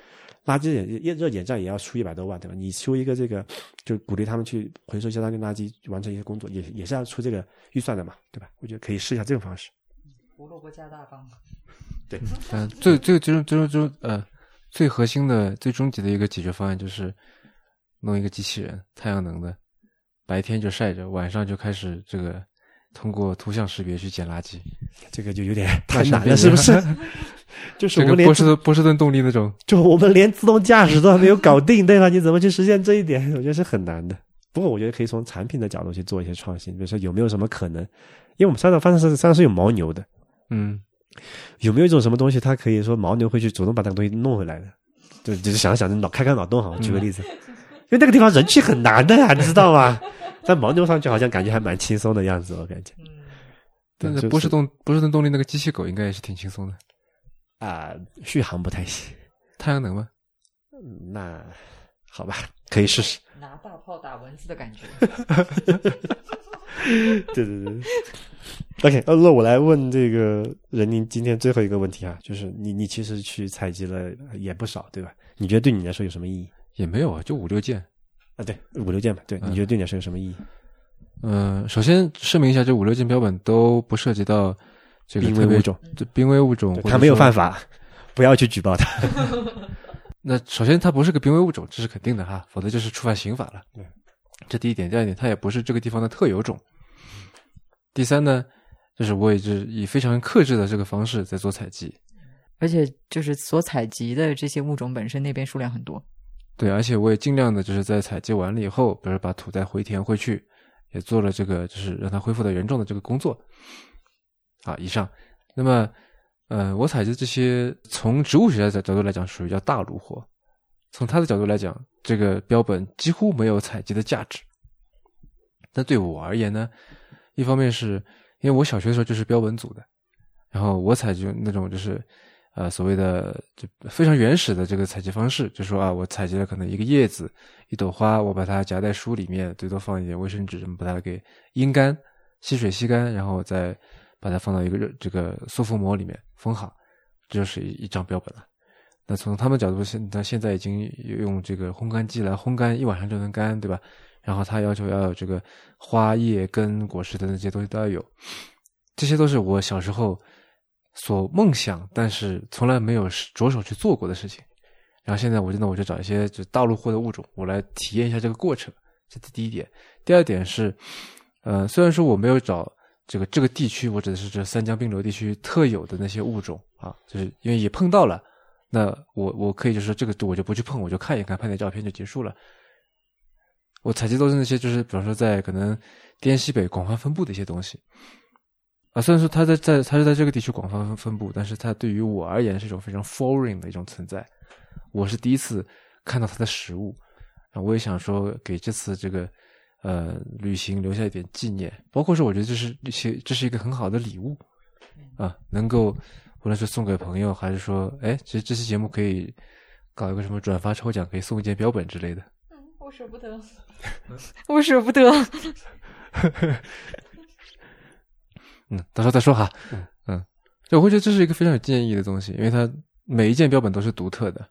垃圾热热点站也要出一百多万，对吧？你修一个这个，就鼓励他们去回收一些当地垃圾，完成一些工作，也也是要出这个预算的嘛，对吧？我觉得可以试一下这种方式。胡萝卜加大方。对，嗯，最最最终最终最终呃。最核心的、最终极的一个解决方案就是弄一个机器人，太阳能的，白天就晒着，晚上就开始这个通过图像识别去捡垃圾。这个就有点 太难了，是不是？就是我们连波士顿波士顿动力那种，就我们连自动驾驶都还没有搞定，对吧？你怎么去实现这一点？我觉得是很难的。不过我觉得可以从产品的角度去做一些创新，比如说有没有什么可能？因为我们三上发生是三上是有牦牛的，嗯。有没有一种什么东西，它可以说牦牛会去主动把那个东西弄回来的？就就是想想脑开开脑洞哈。举个例子，因为那个地方人去很难的呀，你知道吗？在牦牛上去好像感觉还蛮轻松的样子，我感觉。但是波士顿波士顿动力那个机器狗应该也是挺轻松的啊，续航不太行。太阳能吗？那好吧，可以试试。拿大炮打蚊子的感觉。对 对对。OK，那我来问这个任宁今天最后一个问题啊，就是你你其实去采集了也不少，对吧？你觉得对你来说有什么意义？也没有啊，就五六件啊，对，五六件吧。对，你觉得对你来说有什么意义？嗯，首先声明一下，这五六件标本都不涉及到这个濒危物种，濒危物种，它没有犯法，不要去举报它。那首先它不是个濒危物种，这是肯定的哈，否则就是触犯刑法了。这第一点，第二点，它也不是这个地方的特有种。第三呢，就是我也是以非常克制的这个方式在做采集。而且就是所采集的这些物种本身那边数量很多。对，而且我也尽量的就是在采集完了以后，比如把土再回填回去，也做了这个就是让它恢复到原状的这个工作。啊，以上。那么，呃，我采集这些从植物学的角度来讲，属于叫大炉火。从他的角度来讲，这个标本几乎没有采集的价值。但对我而言呢，一方面是因为我小学的时候就是标本组的，然后我采集那种就是。呃，所谓的就非常原始的这个采集方式，就说啊，我采集了可能一个叶子、一朵花，我把它夹在书里面，最多放一点卫生纸，把它给阴干、吸水吸干，然后再把它放到一个热这个塑封膜里面封好，这就是一张标本了。那从他们角度，现他现在已经用这个烘干机来烘干，一晚上就能干，对吧？然后他要求要有这个花叶、跟、果实的那些东西都要有，这些都是我小时候。所梦想，但是从来没有着手去做过的事情。然后现在，我真的我就找一些就大陆货的物种，我来体验一下这个过程。这是第一点。第二点是，呃，虽然说我没有找这个这个地区，我指的是这三江并流地区特有的那些物种啊，就是因为也碰到了，那我我可以就是说这个我就不去碰，我就看一看，拍点照片就结束了。我采集都是那些就是比方说在可能滇西北广泛分布的一些东西。啊，虽然说它在在它是在这个地区广泛分布，但是它对于我而言是一种非常 foreign 的一种存在。我是第一次看到它的实物，啊，我也想说给这次这个呃旅行留下一点纪念，包括说我觉得这是一些这是一个很好的礼物啊，能够无论是送给朋友，还是说哎，其实这期节目可以搞一个什么转发抽奖，可以送一件标本之类的。舍不得，我舍不得。嗯，到时候再说哈。嗯嗯，我会觉得这是一个非常有纪念意义的东西，因为它每一件标本都是独特的，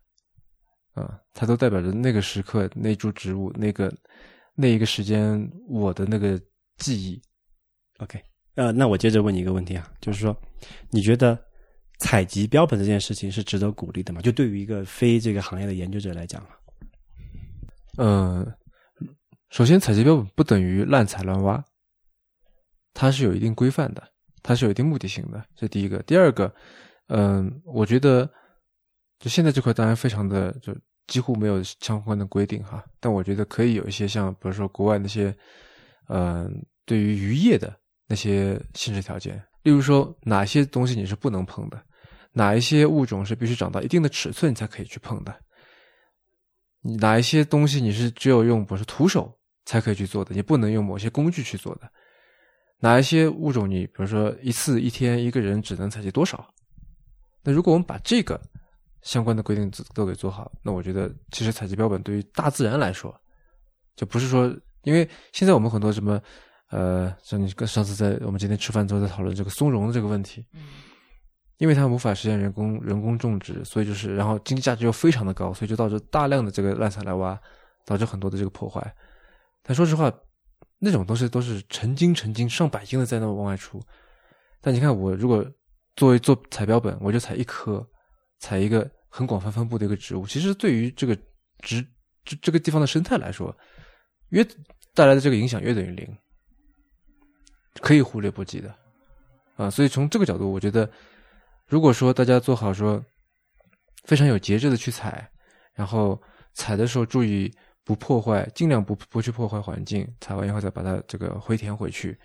啊，它都代表着那个时刻、那株植物、那个那一个时间我的那个记忆。OK，呃，那我接着问你一个问题啊，就是说，你觉得采集标本这件事情是值得鼓励的吗？就对于一个非这个行业的研究者来讲嗯，首先，采集标本不等于滥采乱挖，它是有一定规范的。它是有一定目的性的，这第一个。第二个，嗯，我觉得就现在这块当然非常的就几乎没有相关的规定哈，但我觉得可以有一些像比如说国外那些，嗯，对于渔业的那些限制条件，例如说哪些东西你是不能碰的，哪一些物种是必须长到一定的尺寸才可以去碰的，哪一些东西你是只有用不是徒手才可以去做的，你不能用某些工具去做的。哪一些物种，你比如说一次一天一个人只能采集多少？那如果我们把这个相关的规定都给做好，那我觉得其实采集标本对于大自然来说，就不是说，因为现在我们很多什么，呃，像你跟上次在我们今天吃饭之后在讨论这个松茸的这个问题，因为它无法实现人工人工种植，所以就是然后经济价值又非常的高，所以就导致大量的这个滥采来挖，导致很多的这个破坏。但说实话。那种东西都是成斤成斤、上百斤的在那往外出，但你看我如果作为做采标本，我就采一颗，采一个很广泛分布的一个植物，其实对于这个植这这个地方的生态来说，约带来的这个影响约等于零，可以忽略不计的啊。所以从这个角度，我觉得，如果说大家做好说非常有节制的去采，然后采的时候注意。不破坏，尽量不不去破坏环境。采完以后再把它这个回填回去，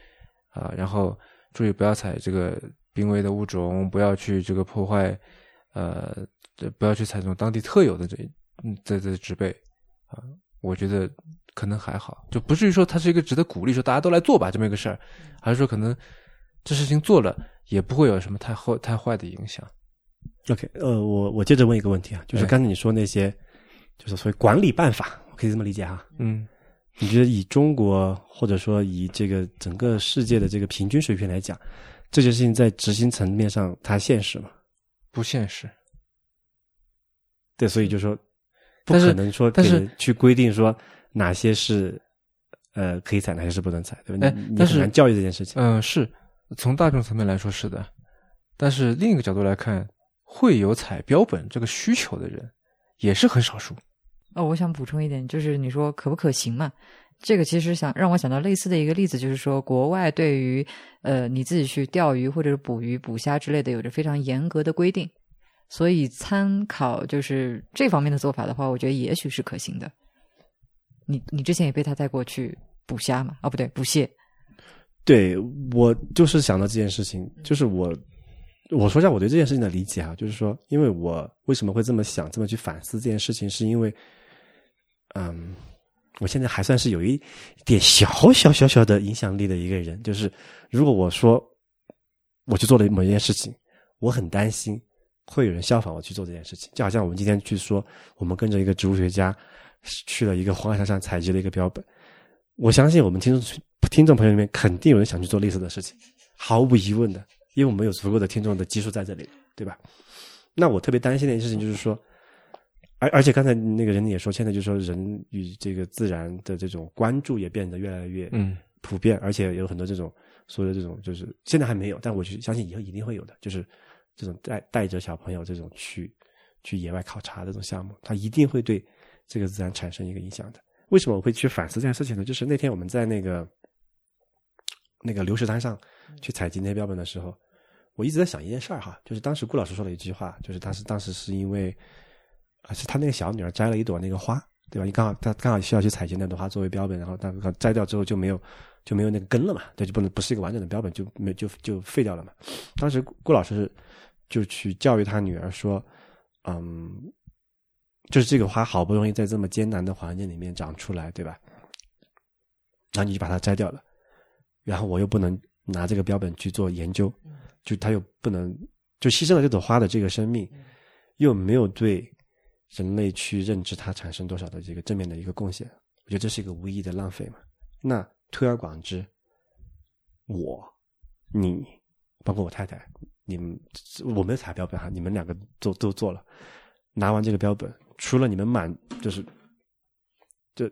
啊，然后注意不要采这个濒危的物种，不要去这个破坏，呃，不要去采这种当地特有的这这这植被，啊，我觉得可能还好，就不至于说它是一个值得鼓励，说大家都来做吧这么一个事儿，还是说可能这事情做了也不会有什么太坏太坏的影响。OK，呃，我我接着问一个问题啊，就是刚才你说那些，就是所谓管理办法。我可以这么理解哈，嗯，你觉得以中国或者说以这个整个世界的这个平均水平来讲，这件事情在执行层面上它现实吗？不现实。对，所以就说不可能说，但是去规定说哪些是呃可以采，哪些是不能采，对吧？你很难教育这件事情。嗯，是从大众层面来说是的，但是另一个角度来看，会有采标本这个需求的人也是很少数。哦，我想补充一点，就是你说可不可行嘛？这个其实想让我想到类似的一个例子，就是说国外对于呃你自己去钓鱼或者是捕鱼、捕虾之类的，有着非常严格的规定。所以参考就是这方面的做法的话，我觉得也许是可行的。你你之前也被他带过去捕虾嘛？哦，不对，捕蟹。对我就是想到这件事情，就是我我说一下我对这件事情的理解啊，就是说，因为我为什么会这么想，这么去反思这件事情，是因为，嗯，我现在还算是有一点小小小小的影响力的一个人，就是如果我说我去做了某一件事情，我很担心会有人效仿我去做这件事情，就好像我们今天去说，我们跟着一个植物学家去了一个黄海山上采集了一个标本，我相信我们听众。听众朋友里面肯定有人想去做类似的事情，毫无疑问的，因为我们有足够的听众的基数在这里，对吧？那我特别担心的一件事情就是说，而而且刚才那个人也说，现在就是说人与这个自然的这种关注也变得越来越嗯普遍，而且有很多这种所谓的这种就是现在还没有，但我就相信以后一定会有的，就是这种带带着小朋友这种去去野外考察这种项目，它一定会对这个自然产生一个影响的。为什么我会去反思这件事情呢？就是那天我们在那个。那个流石滩上去采集那些标本的时候，我一直在想一件事儿哈，就是当时顾老师说了一句话，就是他是当时是因为啊，是他那个小女儿摘了一朵那个花，对吧？你刚好他刚好需要去采集那朵花作为标本，然后他摘掉之后就没有就没有那个根了嘛，对，就不能不是一个完整的标本，就没就就废掉了嘛。当时顾老师就去教育他女儿说，嗯，就是这个花好不容易在这么艰难的环境里面长出来，对吧？然后你就把它摘掉了。然后我又不能拿这个标本去做研究，就他又不能就牺牲了这朵花的这个生命，又没有对人类去认知它产生多少的这个正面的一个贡献，我觉得这是一个无意义的浪费嘛。那推而广之，我、你，包括我太太，你们我没有采标本哈，你们两个都都做了，拿完这个标本，除了你们满就是，就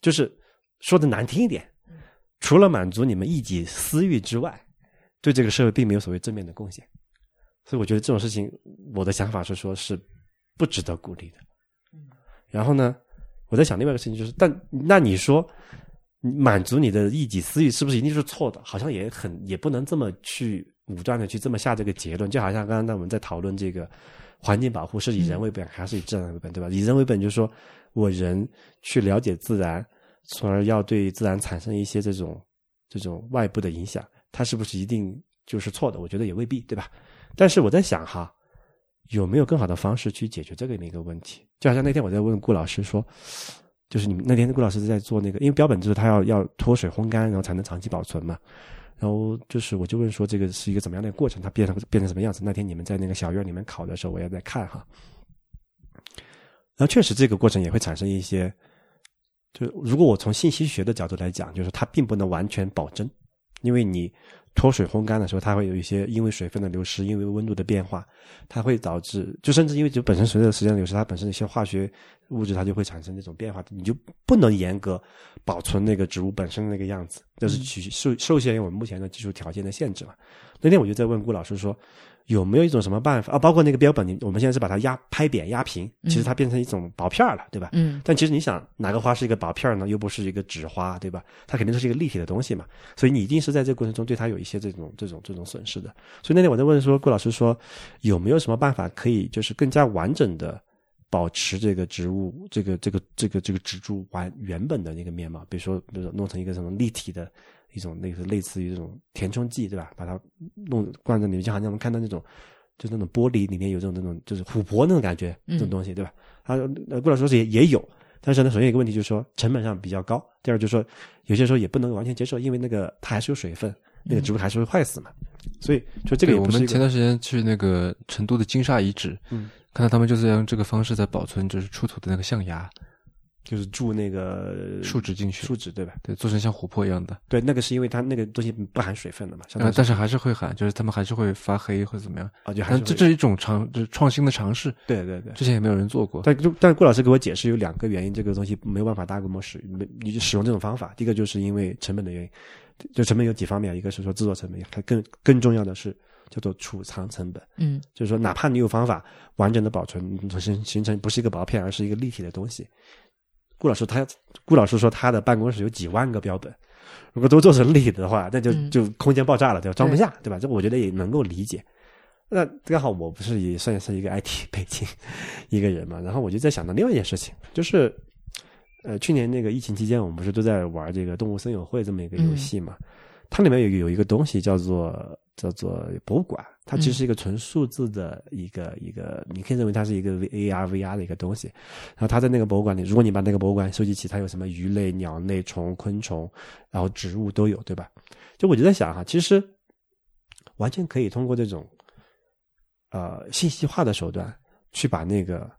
就是说的难听一点。除了满足你们一己私欲之外，对这个社会并没有所谓正面的贡献，所以我觉得这种事情，我的想法是说，是不值得鼓励的。然后呢，我在想另外一个事情，就是，但那你说满足你的一己私欲是不是一定是错的？好像也很也不能这么去武断的去这么下这个结论。就好像刚刚那我们在讨论这个环境保护是以人为本还是以自然为本，对吧？以人为本就是说我人去了解自然。从而要对自然产生一些这种这种外部的影响，它是不是一定就是错的？我觉得也未必，对吧？但是我在想哈，有没有更好的方式去解决这个一个问题？就好像那天我在问顾老师说，就是你们那天顾老师在做那个，因为标本就是它要要脱水烘干，然后才能长期保存嘛。然后就是我就问说，这个是一个怎么样的过程？它变成变成什么样子？那天你们在那个小院里面烤的时候，我也在看哈。然后确实这个过程也会产生一些。就如果我从信息学的角度来讲，就是它并不能完全保真，因为你脱水烘干的时候，它会有一些因为水分的流失，因为温度的变化，它会导致就甚至因为就本身随着时间的流失，它本身的一些化学物质它就会产生这种变化，你就不能严格保存那个植物本身的那个样子，就是取受受限于我们目前的技术条件的限制嘛。那天我就在问顾老师说。有没有一种什么办法啊？包括那个标本，你我们现在是把它压拍扁、压平，其实它变成一种薄片了，对吧？嗯。但其实你想，哪个花是一个薄片呢？又不是一个纸花，对吧？它肯定是一个立体的东西嘛。所以你一定是在这个过程中对它有一些这种、这种、这种损失的。所以那天我在问说，顾老师说有没有什么办法可以就是更加完整的保持这个植物、这个、这个、这个、这个植株完原本的那个面貌？比如说，比如说弄成一个什么立体的。一种类似类似于这种填充剂，对吧？把它弄灌在里面，就好像我们看到那种，就那种玻璃里面有这种那种，就是琥珀那种感觉，这种东西，对吧？他顾老师说也也有，但是呢，首先一个问题就是说成本上比较高，第二就是说有些时候也不能完全接受，因为那个它还是有水分，那个植物还是会坏死嘛。所以就这个我们前段时间去那个成都的金沙遗址，嗯，看到他们就是用这个方式在保存，就是出土的那个象牙。就是注那个树脂进去，树脂对吧？对，做成像琥珀一样的。对，那个是因为它那个东西不含水分的嘛。啊，但是还是会含，就是他们还是会发黑或者怎么样啊？就还是这这是一种尝，就是创新的尝试。对对对，之前也没有人做过。但就但顾老师给我解释有两个原因，这个东西没有办法大规模使没你使用这种方法。第一个就是因为成本的原因，就成本有几方面，一个是说制作成本，它更更重要的是叫做储藏成本。嗯就是说，哪怕你有方法完整的保存，形形成不是一个薄片，而是一个立体的东西。顾老师他，顾老师说他的办公室有几万个标本，如果都做成立体的话，那就嗯就空间爆炸了，对吧？装不下，对吧？这我觉得也能够理解。那刚好我不是也算是一个 IT 背景一个人嘛，然后我就在想到另外一件事情，就是呃，去年那个疫情期间，我们不是都在玩这个《动物森友会》这么一个游戏嘛？它里面有有一个东西叫做叫做博物馆，它其实是一个纯数字的一个、一个，你可以认为它是一个 V AR VR 的一个东西。然后它在那个博物馆里，如果你把那个博物馆收集起，它有什么鱼类、鸟类、虫、昆虫，然后植物都有，对吧？就我就在想哈，其实完全可以通过这种呃信息化的手段，去把那个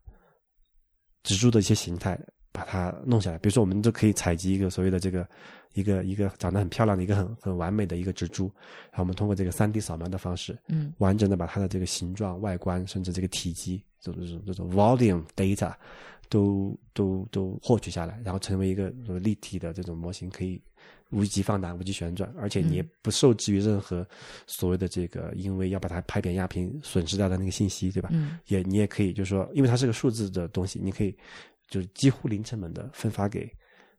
植株的一些形态把它弄下来。比如说，我们就可以采集一个所谓的这个一个一个长得很漂亮的一个很很完美的一个植株，然后我们通过这个三 D 扫描的方式，嗯完整的把它的这个形状、外观，甚至这个体积，这种这种这种 volume data 都都都获取下来，然后成为一个呃立体的这种模型，可以无极放大、无极旋转，而且你也不受制于任何所谓的这个，因为要把它拍扁压平损失掉的那个信息，对吧？嗯也你也可以就是说，因为它是个数字的东西，你可以就是几乎零成本的分发给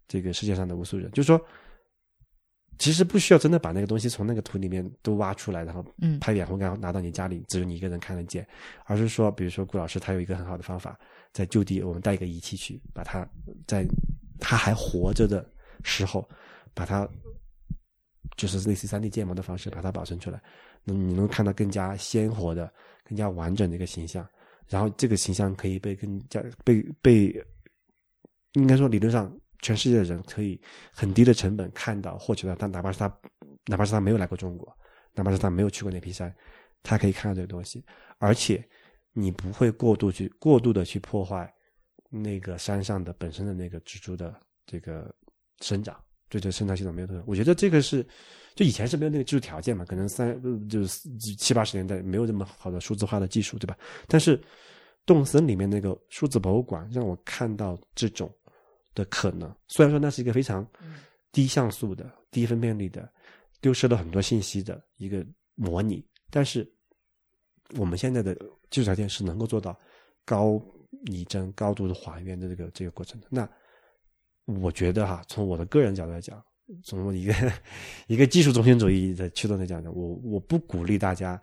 这个世界上的无数人，就是说。其实不需要真的把那个东西从那个图里面都挖出来，然后嗯。拍扁后干拿到你家里，只有你一个人看得见，而是说，比如说顾老师他有一个很好的方法，在就地我们带一个仪器去，把它在他还活着的时候，把它就是类似三 D 建模的方式把它保存出来，那你能看到更加鲜活的、更加完整的一个形象，然后这个形象可以被更加被被，应该说理论上全世界的人可以很低的成本看到获取到，但哪怕是他哪怕是他没有来过中国，哪怕是他没有去过那批山，他可以看到这个东西，而且你不会过度去过度的去破坏那个山上的本身的那个植株的这个生长，对这生态系统没有特我觉得这个是就以前是没有那个技术条件嘛，可能三就是七八十年代没有这么好的数字化的技术，对吧？但是动森里面那个数字博物馆让我看到这种的可能，虽然说那是一个非常低像素的、低分辨率的、丢失了很多信息的一个模拟，但是我们现在的技术条件是能够做到高拟真、高度的还原的这个这个过程的。那我觉得哈，从我的个人角度来讲，从一个 一个技术中心主义的驱动来讲呢，我我不鼓励大家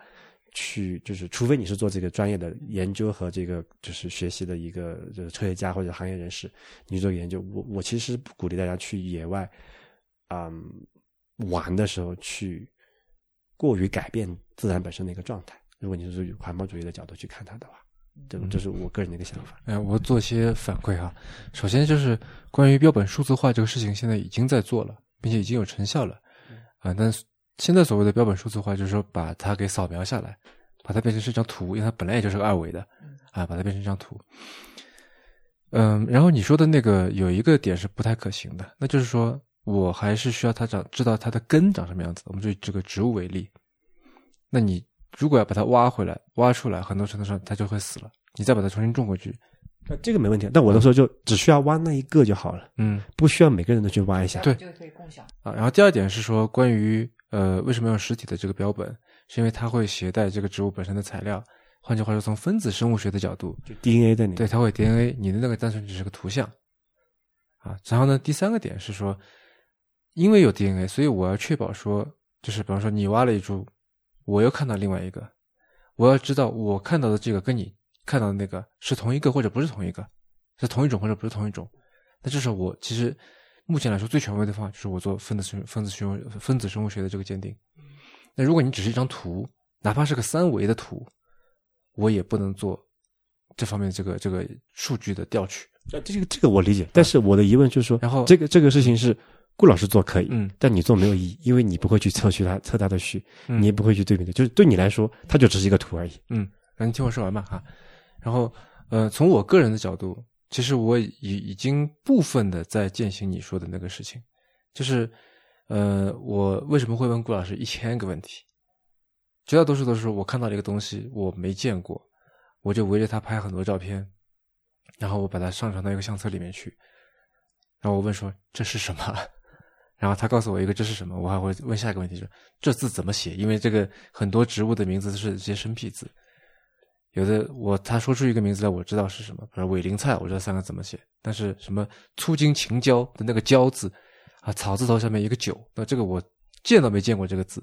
去，就是除非你是做这个专业的研究和这个就是学习的一个就是科学家或者行业人士，你做研究，我我其实不鼓励大家去野外，嗯，玩的时候去过于改变自然本身的一个状态。如果你是从环保主义的角度去看它的话，对吧？这是我个人的一个想法。哎，我做些反馈哈。首先就是关于标本数字化这个事情，现在已经在做了，并且已经有成效了啊。但是现在所谓的标本数字化，就是说把它给扫描下来，把它变成是一张图，因为它本来也就是个二维的啊，把它变成一张图。嗯，然后你说的那个有一个点是不太可行的，那就是说我还是需要它长知道它的根长什么样子。我们就以这个植物为例，那你如果要把它挖回来、挖出来，很多程度上它就会死了。你再把它重新种回去，那这个没问题，但我的时候就只需要挖那一个就好了，嗯不需要每个人都去挖一下。对这个可以共享。啊。然后第二点是说，关于呃为什么用实体的这个标本，是因为它会携带这个植物本身的材料。换句话说，从分子生物学的角度，就 DNA 的你。对，它会 DNA，你的那个单纯只是个图像啊。然后呢，第三个点是说，因为有 DNA，所以我要确保说，就是比方说你挖了一株，我又看到另外一个，我要知道我看到的这个跟你看到的那个是同一个或者不是同一个，是同一种或者不是同一种。那这时候我其实目前来说最权威的方法，就是我做分子生分子生物分子生物学的这个鉴定。那如果你只是一张图，哪怕是个三维的图，我也不能做这方面这个这个数据的调取。呃这个这个我理解，但是我的疑问就是说，然后这个这个事情是顾老师做可以，嗯但你做没有意义，因为你不会去测序它测它的序，嗯你也不会去对比的，就是对你来说，它就只是一个图而已。嗯，那你听我说完吧哈。然后呃，从我个人的角度，其实我已已经部分的在践行你说的那个事情，就是呃，我为什么会问顾老师一千个问题？绝大多数都是我看到了一个东西我没见过，我就围着它拍很多照片，然后我把它上传到一个相册里面去，然后我问说这是什么？然后他告诉我一个这是什么，我还会问下一个问题，就是这字怎么写？因为这个很多植物的名字都是这些生僻字，有的我他说出一个名字来，我知道是什么，比如伪鳞菜，我知道三个怎么写，但是什么粗茎青椒的那个椒字啊，草字头下面一个九，那这个我见都没见过这个字，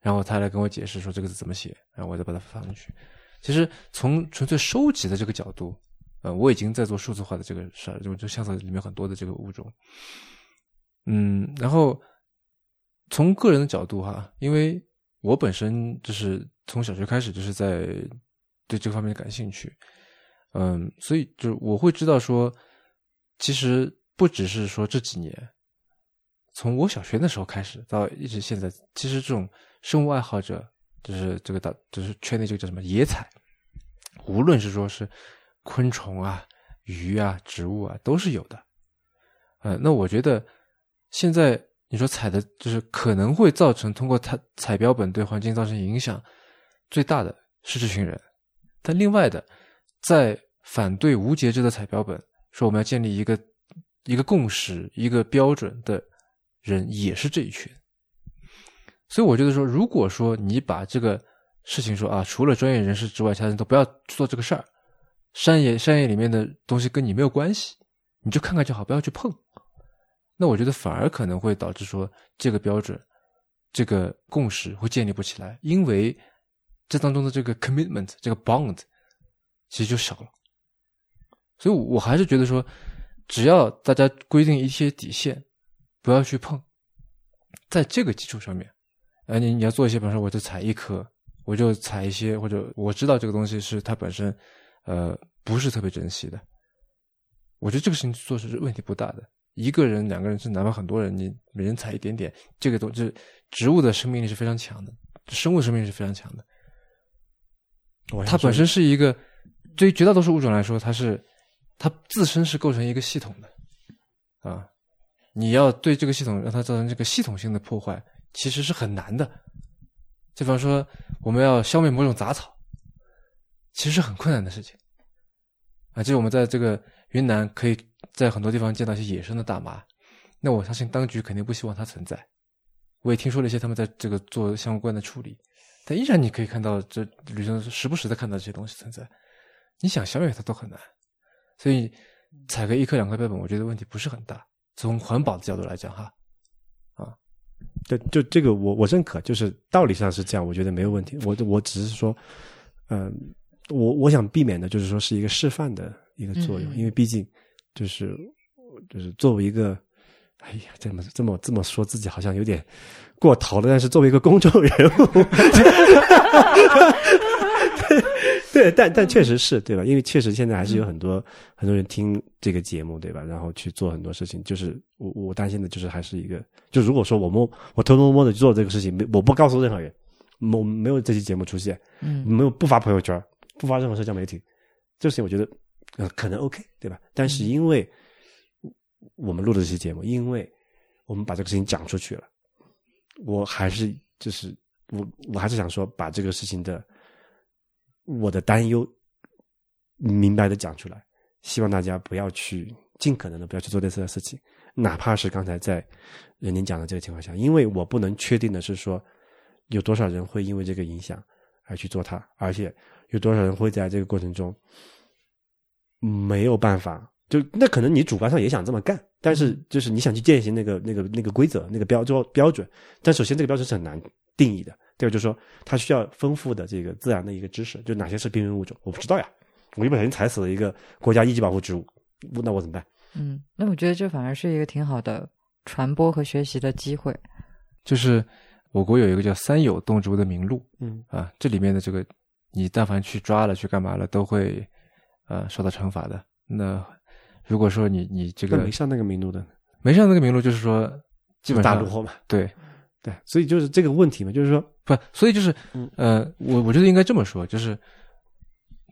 然后他来跟我解释说这个字怎么写，然后我再把它放进去。其实从纯粹收集的这个角度，呃，我已经在做数字化的这个事儿，就就相册里面很多的这个物种。嗯，然后从个人的角度哈，因为我本身就是从小学开始就是在对这方面感兴趣，嗯，所以就是我会知道说，其实不只是说这几年，从我小学那时候开始到一直现在，其实这种生物爱好者，就是这个大，就是圈内这个叫什么野采，无论是说是昆虫啊、鱼啊、植物啊，都是有的。呃，那我觉得。现在你说采的，就是可能会造成通过它采标本对环境造成影响最大的是这群人，但另外的在反对无节制的采标本，说我们要建立一个一个共识、一个标准的人也是这一群。所以我觉得说，如果说你把这个事情说啊，除了专业人士之外，其他人都不要做这个事儿，山野山野里面的东西跟你没有关系，你就看看就好，不要去碰。那我觉得反而可能会导致说这个标准、这个共识会建立不起来，因为这当中的这个 commitment、这个 bond 其实就少了。所以，我还是觉得说，只要大家规定一些底线，不要去碰，在这个基础上面，呃，你你要做一些，比方说，我就采一颗，我就采一些，或者我知道这个东西是它本身，呃，不是特别珍惜的，我觉得这个事情做是问题不大的。一个人、两个人，是哪怕很多人，你每人采一点点，这个都是植物的生命力是非常强的，生物生命力是非常强的。它本身是一个，对于绝大多数物种来说，它是它自身是构成一个系统的啊。你要对这个系统让它造成这个系统性的破坏，其实是很难的。就比方说，我们要消灭某种杂草，其实是很困难的事情啊。就我们在这个云南可以。在很多地方见到一些野生的大麻，那我相信当局肯定不希望它存在。我也听说了一些他们在这个做相关的处理，但依然你可以看到这旅行时不时的看到这些东西存在。你想消灭它都很难，所以采个一颗两颗标本，我觉得问题不是很大。从环保的角度来讲，哈，啊，对，就这个我我认可，就是道理上是这样，我觉得没有问题。我我只是说，嗯，我我想避免的就是说是一个示范的一个作用，因为毕竟。就是，就是作为一个，哎呀，这么这么这么说自己好像有点过头了。但是作为一个公众人物，对，但但确实是对吧？因为确实现在还是有很多很多人听这个节目，对吧？然后去做很多事情。就是我我担心的就是还是一个，就如果说我摸我偷偷摸摸的去做这个事情，没我不告诉任何人，我没有这期节目出现，嗯，没有不发朋友圈，不发任何社交媒体，这事情我觉得。呃，可能 OK，对吧？但是因为我们录的这期节目，因为我们把这个事情讲出去了，我还是就是我我还是想说，把这个事情的我的担忧明白的讲出来，希望大家不要去尽可能的不要去做类似的事情，哪怕是刚才在人您讲的这个情况下，因为我不能确定的是说有多少人会因为这个影响而去做它，而且有多少人会在这个过程中。没有办法，就那可能你主观上也想这么干，但是就是你想去践行那个那个那个规则、那个标标标准，但首先这个标准是很难定义的。第二就是说，它需要丰富的这个自然的一个知识，就哪些是濒危物种，我不知道呀。我一不小心踩死了一个国家一级保护植物，那我怎么办？嗯，那我觉得这反而是一个挺好的传播和学习的机会。就是我国有一个叫“三有”动植物的名录，嗯啊，这里面的这个，你但凡去抓了、去干嘛了，都会。呃，受到惩罚的。那如果说你你这个没上那个名录的，没上那个名录，就是说基本上大落后嘛。对对，所以就是这个问题嘛，就是说不，所以就是呃，我我觉得应该这么说，就是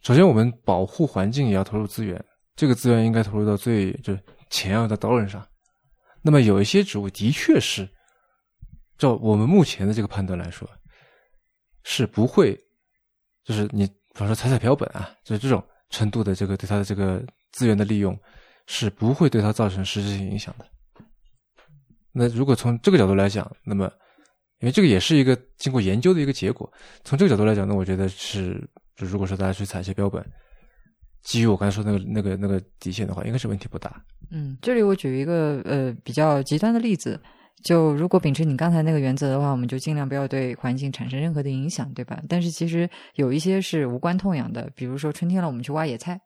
首先我们保护环境也要投入资源，这个资源应该投入到最就是钱要在刀刃上。那么有一些植物的确是，照我们目前的这个判断来说，是不会，就是你比方说采采标本啊，就是这种。程度的这个对它的这个资源的利用，是不会对它造成实质性影响的。那如果从这个角度来讲，那么因为这个也是一个经过研究的一个结果，从这个角度来讲，那我觉得是，就如果说大家去采一些标本，基于我刚才说那个那个那个底线的话，应该是问题不大。嗯，这里我举一个呃比较极端的例子，就如果秉持你刚才那个原则的话，我们就尽量不要对环境产生任何的影响，对吧？但是其实有一些是无关痛痒的，比如说春天了，我们去挖野菜、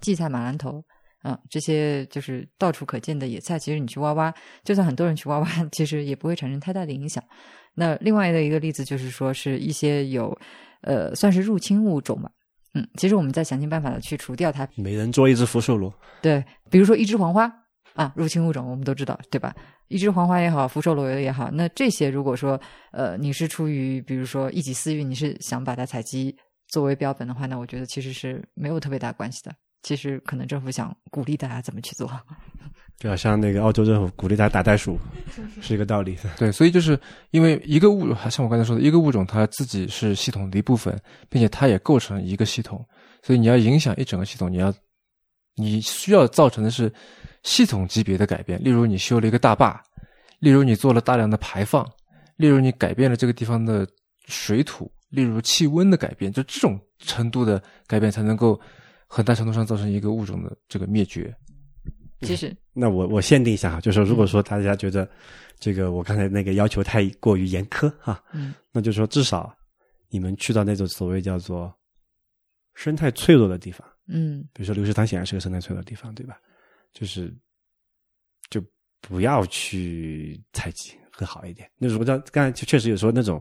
荠菜、马兰头。啊，这些就是到处可见的野菜，其实你去挖挖，就算很多人去挖挖，其实也不会产生太大的影响。那另外的一个例子就是说，是一些有呃算是入侵物种吧，嗯，其实我们在想尽办法的去除掉它。每人捉一只福寿螺，对，比如说一只黄花啊，入侵物种我们都知道，对吧？一只黄花也好，福寿螺也好，那这些如果说呃你是出于比如说一己私欲，你是想把它采集作为标本的话，那我觉得其实是没有特别大关系的。其实可能政府想鼓励大家怎么去做，就好像那个澳洲政府鼓励大家打袋鼠，是一个道理。对，所以就是因为一个物，像我刚才说的，一个物种它自己是系统的一部分，并且它也构成一个系统，所以你要影响一整个系统，你要你需要造成的是系统级别的改变。例如你修了一个大坝，例如你做了大量的排放，例如你改变了这个地方的水土，例如气温的改变，就这种程度的改变才能够。很大程度上造成一个物种的这个灭绝。其实，那我我限定一下哈，就是说，如果说大家觉得这个我刚才那个要求太过于严苛哈，嗯，那就是说至少你们去到那种所谓叫做生态脆弱的地方，嗯，比如说流石滩显然是个生态脆弱的地方，对吧？就是就不要去采集会好一点。那如果刚刚才确实有说那种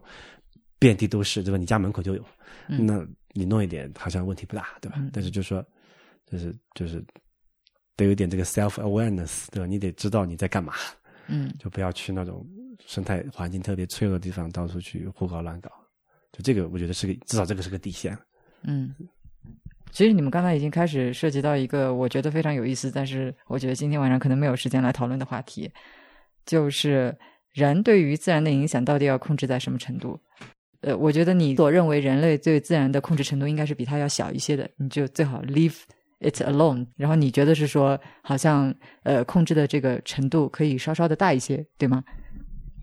遍地都是，对吧？你家门口就有，那。你弄一点好像问题不大，对吧？但是就说，就是就是得有点这个 self awareness，对吧？你得知道你在干嘛，嗯，就不要去那种生态环境特别脆弱的地方到处去胡搞乱搞。就这个，我觉得是个至少这个是个底线。嗯，其实你们刚才已经开始涉及到一个我觉得非常有意思，但是我觉得今天晚上可能没有时间来讨论的话题，就是人对于自然的影响到底要控制在什么程度？呃，我觉得你所认为人类对自然的控制程度应该是比它要小一些的，你就最好 leave it alone。然后你觉得是说，好像呃控制的这个程度可以稍稍的大一些，对吗？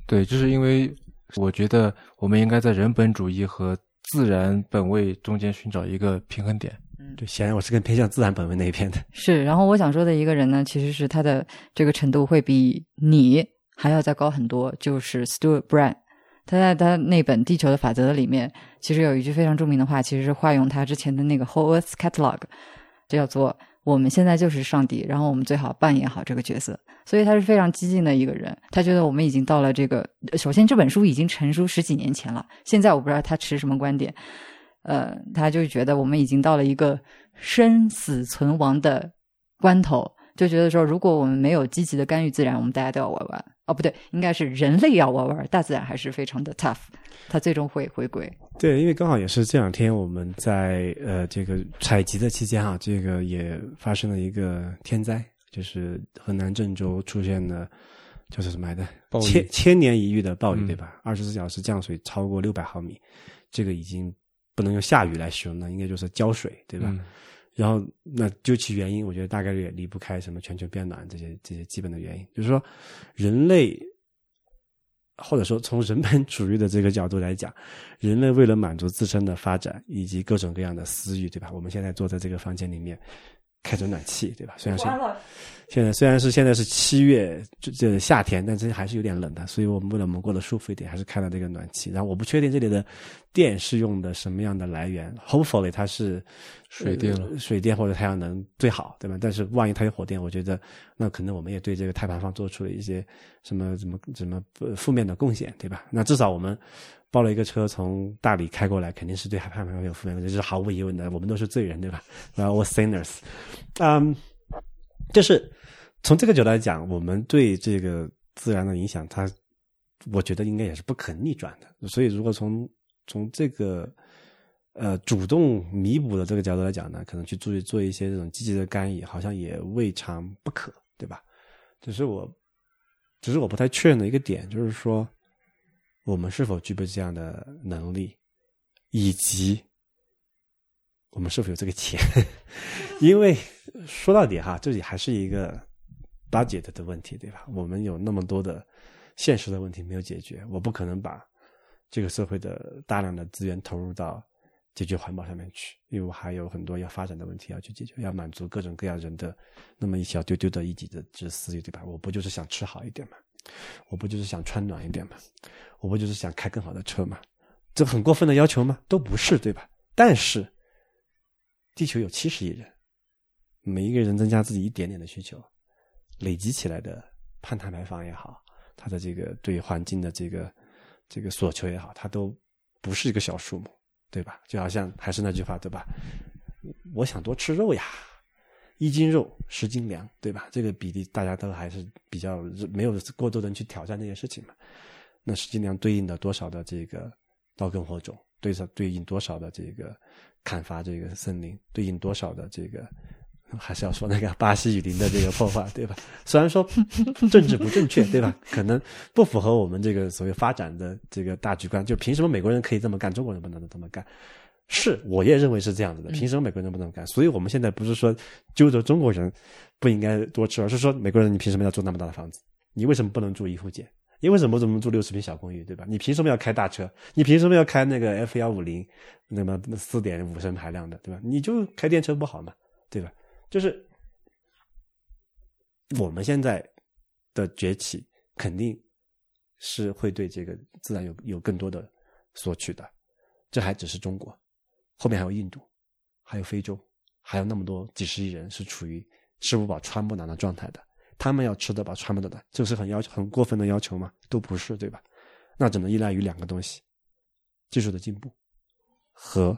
对，就是因为我觉得我们应该在人本主义和自然本位中间寻找一个平衡点。嗯，对，显然我是更偏向自然本位那一片的。是，然后我想说的一个人呢，其实是他的这个程度会比你还要再高很多，就是 Stuart Brand。他在他那本《地球的法则》里面，其实有一句非常著名的话，其实是化用他之前的那个《Whole Earth Catalog》，叫做“我们现在就是上帝，然后我们最好扮演好这个角色”。所以他是非常激进的一个人，他觉得我们已经到了这个。首先，这本书已经成书十几年前了，现在我不知道他持什么观点。呃，他就觉得我们已经到了一个生死存亡的关头，就觉得说，如果我们没有积极的干预自然，我们大家都要玩完。哦，不对，应该是人类要玩玩，大自然还是非常的 tough，它最终会回归。对，因为刚好也是这两天我们在呃这个采集的期间哈，这个也发生了一个天灾，就是河南郑州出现了就是什么来的千千年一遇的暴雨，对吧？二十四小时降水超过六百毫米，这个已经不能用下雨来形容了，应该就是浇水，对吧？然后，那究其原因，我觉得大概率也离不开什么全球变暖这些这些基本的原因。就是说，人类或者说从人本主义的这个角度来讲，人类为了满足自身的发展以及各种各样的私欲，对吧？我们现在坐在这个房间里面。开着暖气，对吧？虽然是现在虽然是现在是七月，这这夏天，但是还是有点冷的。所以我们为了我们过得舒服一点，还是开了这个暖气。然后我不确定这里的电是用的什么样的来源，Hopefully 它是水电了，水电或者太阳能最好，对吧？但是万一它有火电，我觉得那可能我们也对这个碳排放做出了一些什么什么什么负面的贡献，对吧？那至少我们。包了一个车从大理开过来，肯定是对碳排放有负面，这是毫无疑问的。我们都是罪人，对吧然后我 sinners。嗯，就是从这个角度来讲，我们对这个自然的影响，它我觉得应该也是不可逆转的。所以，如果从从这个呃主动弥补的这个角度来讲呢，可能去注意做一些这种积极的干预，好像也未尝不可，对吧？只是我，只是我不太确认的一个点，就是说。我们是否具备这样的能力，以及我们是否有这个钱？因为说到底哈，这里还是一个 budget 的问题，对吧？我们有那么多的现实的问题没有解决，我不可能把这个社会的大量的资源投入到解决环保上面去，因为我还有很多要发展的问题要去解决，要满足各种各样人的那么一小丢丢的一己的这私欲，对吧？我不就是想吃好一点吗？我不就是想穿暖一点吗？我不就是想开更好的车吗？这很过分的要求吗？都不是，对吧？但是，地球有七十亿人，每一个人增加自己一点点的需求，累积起来的碳排放也好，它的这个对环境的这个这个索求也好，它都不是一个小数目，对吧？就好像还是那句话，对吧？我想多吃肉呀，一斤肉十斤粮，对吧？这个比例大家都还是比较没有过多人去挑战这件事情嘛。那十斤粮对应的多少的这个刀耕火种？对上对应多少的这个砍伐这个森林，对应多少的这个，还是要说那个巴西雨林的这个破坏，对吧？虽然说政治不正确，对吧？可能不符合我们这个所谓发展的这个大局观。就凭什么美国人可以这么干，中国人不能这么干？是，我也认为是这样子的。凭什么美国人不能干？所以我们现在不是说揪着中国人不应该多吃，而是说美国人你凭什么要住那么大的房子？你为什么不能住一户建？你为什么怎么住六十平小公寓，对吧？你凭什么要开大车？你凭什么要开那个 F 幺五零，那么四点五升排量的，对吧？你就开电车不好吗？对吧？就是我们现在的崛起，肯定是会对这个自然有有更多的索取的。这还只是中国，后面还有印度，还有非洲，还有那么多几十亿人是处于吃不饱穿不暖的状态的。他们要吃得饱、穿不得的，这是很要求、很过分的要求吗？都不是，对吧？那只能依赖于两个东西：技术的进步和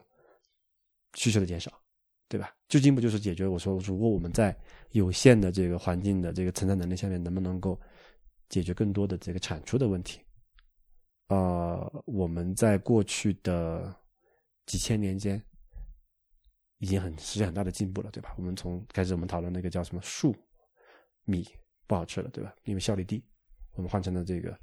需求的减少，对吧？就进步就是解决我说，如果我们在有限的这个环境的这个承载能力下面，能不能够解决更多的这个产出的问题？呃，我们在过去的几千年间已经很实现很大的进步了，对吧？我们从开始我们讨论那个叫什么树。米不好吃了，对吧？因为效率低，我们换成了这个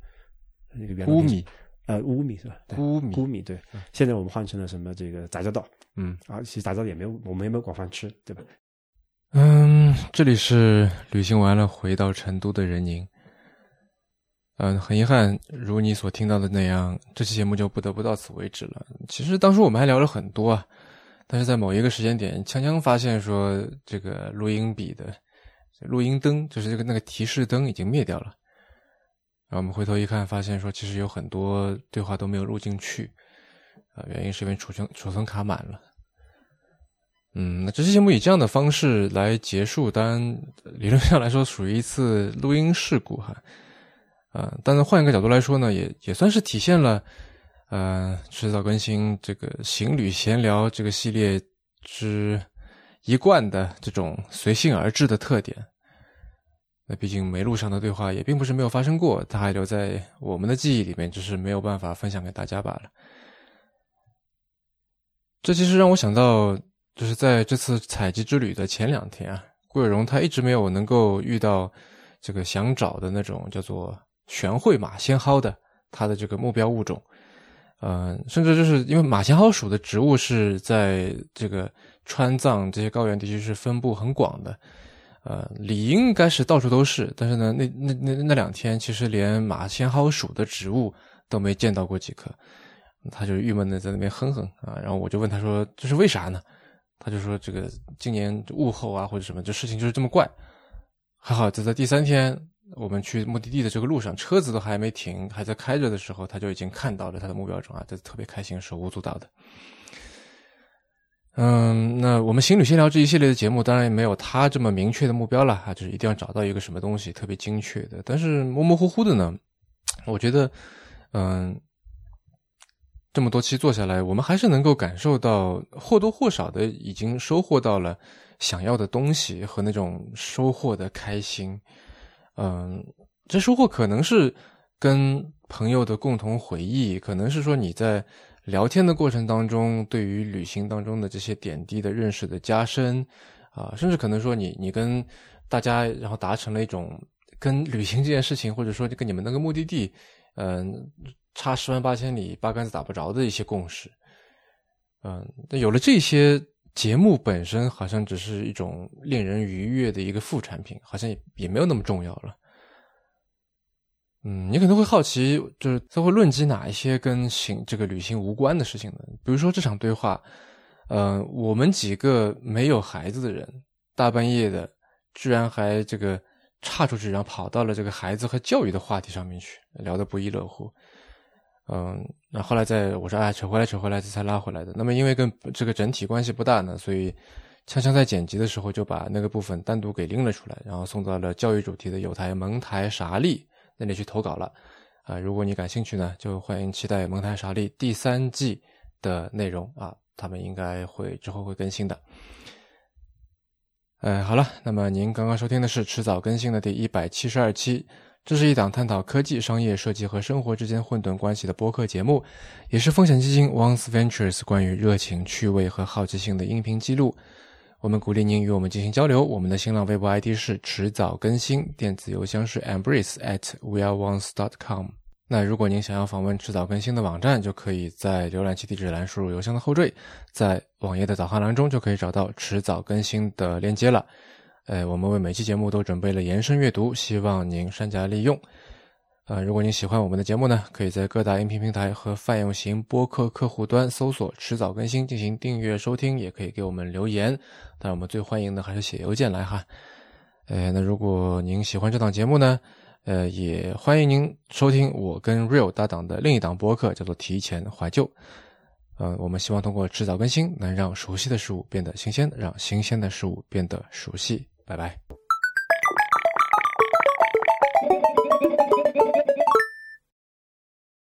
那个乌米，呃，乌米是吧？乌米，乌米对。现在我们换成了什么？这个杂交稻，嗯，啊，其实杂交也没有，我们也没有广泛吃，对吧？嗯，这里是旅行完了回到成都的人宁。嗯，很遗憾，如你所听到的那样，这期节目就不得不到此为止了。其实当时我们还聊了很多啊，但是在某一个时间点，锵锵发现说这个录音笔的。录音灯就是这个那个提示灯已经灭掉了，然后我们回头一看，发现说其实有很多对话都没有录进去，啊，原因是因为储存储存卡满了。嗯，那这期节目以这样的方式来结束，当然理论上来说属于一次录音事故哈，啊，但是换一个角度来说呢，也也算是体现了，呃，迟早更新这个行旅闲聊这个系列之一贯的这种随性而至的特点。那毕竟没录上的对话也并不是没有发生过，它还留在我们的记忆里面，只是没有办法分享给大家罢了。这其实让我想到，就是在这次采集之旅的前两天啊，顾有荣他一直没有能够遇到这个想找的那种叫做玄会马先蒿的它的这个目标物种，嗯，甚至就是因为马先蒿属的植物是在这个川藏这些高原地区是分布很广的。呃，理应该是到处都是，但是呢，那那那那两天，其实连马先蒿属的植物都没见到过几棵，他就郁闷的在那边哼哼啊。然后我就问他说：“这是为啥呢？”他就说：“这个今年物候啊，或者什么，这事情就是这么怪。”还好，就在第三天，我们去目的地的这个路上，车子都还没停，还在开着的时候，他就已经看到了他的目标中啊，这特别开心，手舞足蹈的。嗯，那我们行旅闲聊这一系列的节目，当然也没有他这么明确的目标了啊，就是一定要找到一个什么东西特别精确的。但是模模糊糊的呢，我觉得，嗯，这么多期做下来，我们还是能够感受到或多或少的已经收获到了想要的东西和那种收获的开心。嗯，这收获可能是跟朋友的共同回忆，可能是说你在。聊天的过程当中，对于旅行当中的这些点滴的认识的加深，啊，甚至可能说你你跟大家然后达成了一种跟旅行这件事情，或者说跟你们那个目的地，嗯，差十万八千里八竿子打不着的一些共识，嗯，那有了这些节目本身，好像只是一种令人愉悦的一个副产品，好像也也没有那么重要了。嗯，你可能会好奇，就是他会论及哪一些跟行这个旅行无关的事情呢？比如说这场对话，呃，我们几个没有孩子的人，大半夜的，居然还这个岔出去，然后跑到了这个孩子和教育的话题上面去，聊得不亦乐乎。嗯，那后来在我说啊，扯回来扯回来，这才拉回来的。那么因为跟这个整体关系不大呢，所以锵锵在剪辑的时候就把那个部分单独给拎了出来，然后送到了教育主题的有台蒙台啥利那里去投稿了。啊，如果你感兴趣呢，就欢迎期待蒙台啥利第三季的内容啊，他们应该会之后会更新的。哎，好了，那么您刚刚收听的是迟早更新的第一百七十二期。这是一档探讨科技、商业、设计和生活之间混沌关系的播客节目，也是风险基金 Once Ventures 关于热情、趣味和好奇心的音频记录。我们鼓励您与我们进行交流。我们的新浪微博 ID 是迟早更新，电子邮箱是 embrace at weareones dot com。那如果您想要访问迟早更新的网站，就可以在浏览器地址栏输入邮箱的后缀，在网页的导航栏中就可以找到迟早更新的链接了。呃，我们为每期节目都准备了延伸阅读，希望您善加利用。呃，如果您喜欢我们的节目呢，可以在各大音频平台和泛用型播客客户端搜索“迟早更新”进行订阅收听，也可以给我们留言。但我们最欢迎的还是写邮件来哈。呃，那如果您喜欢这档节目呢，呃，也欢迎您收听我跟 Real 搭档的另一档播客，叫做《提前怀旧》。呃，我们希望通过迟早更新，能让熟悉的事物变得新鲜，让新鲜的事物变得熟悉。拜拜。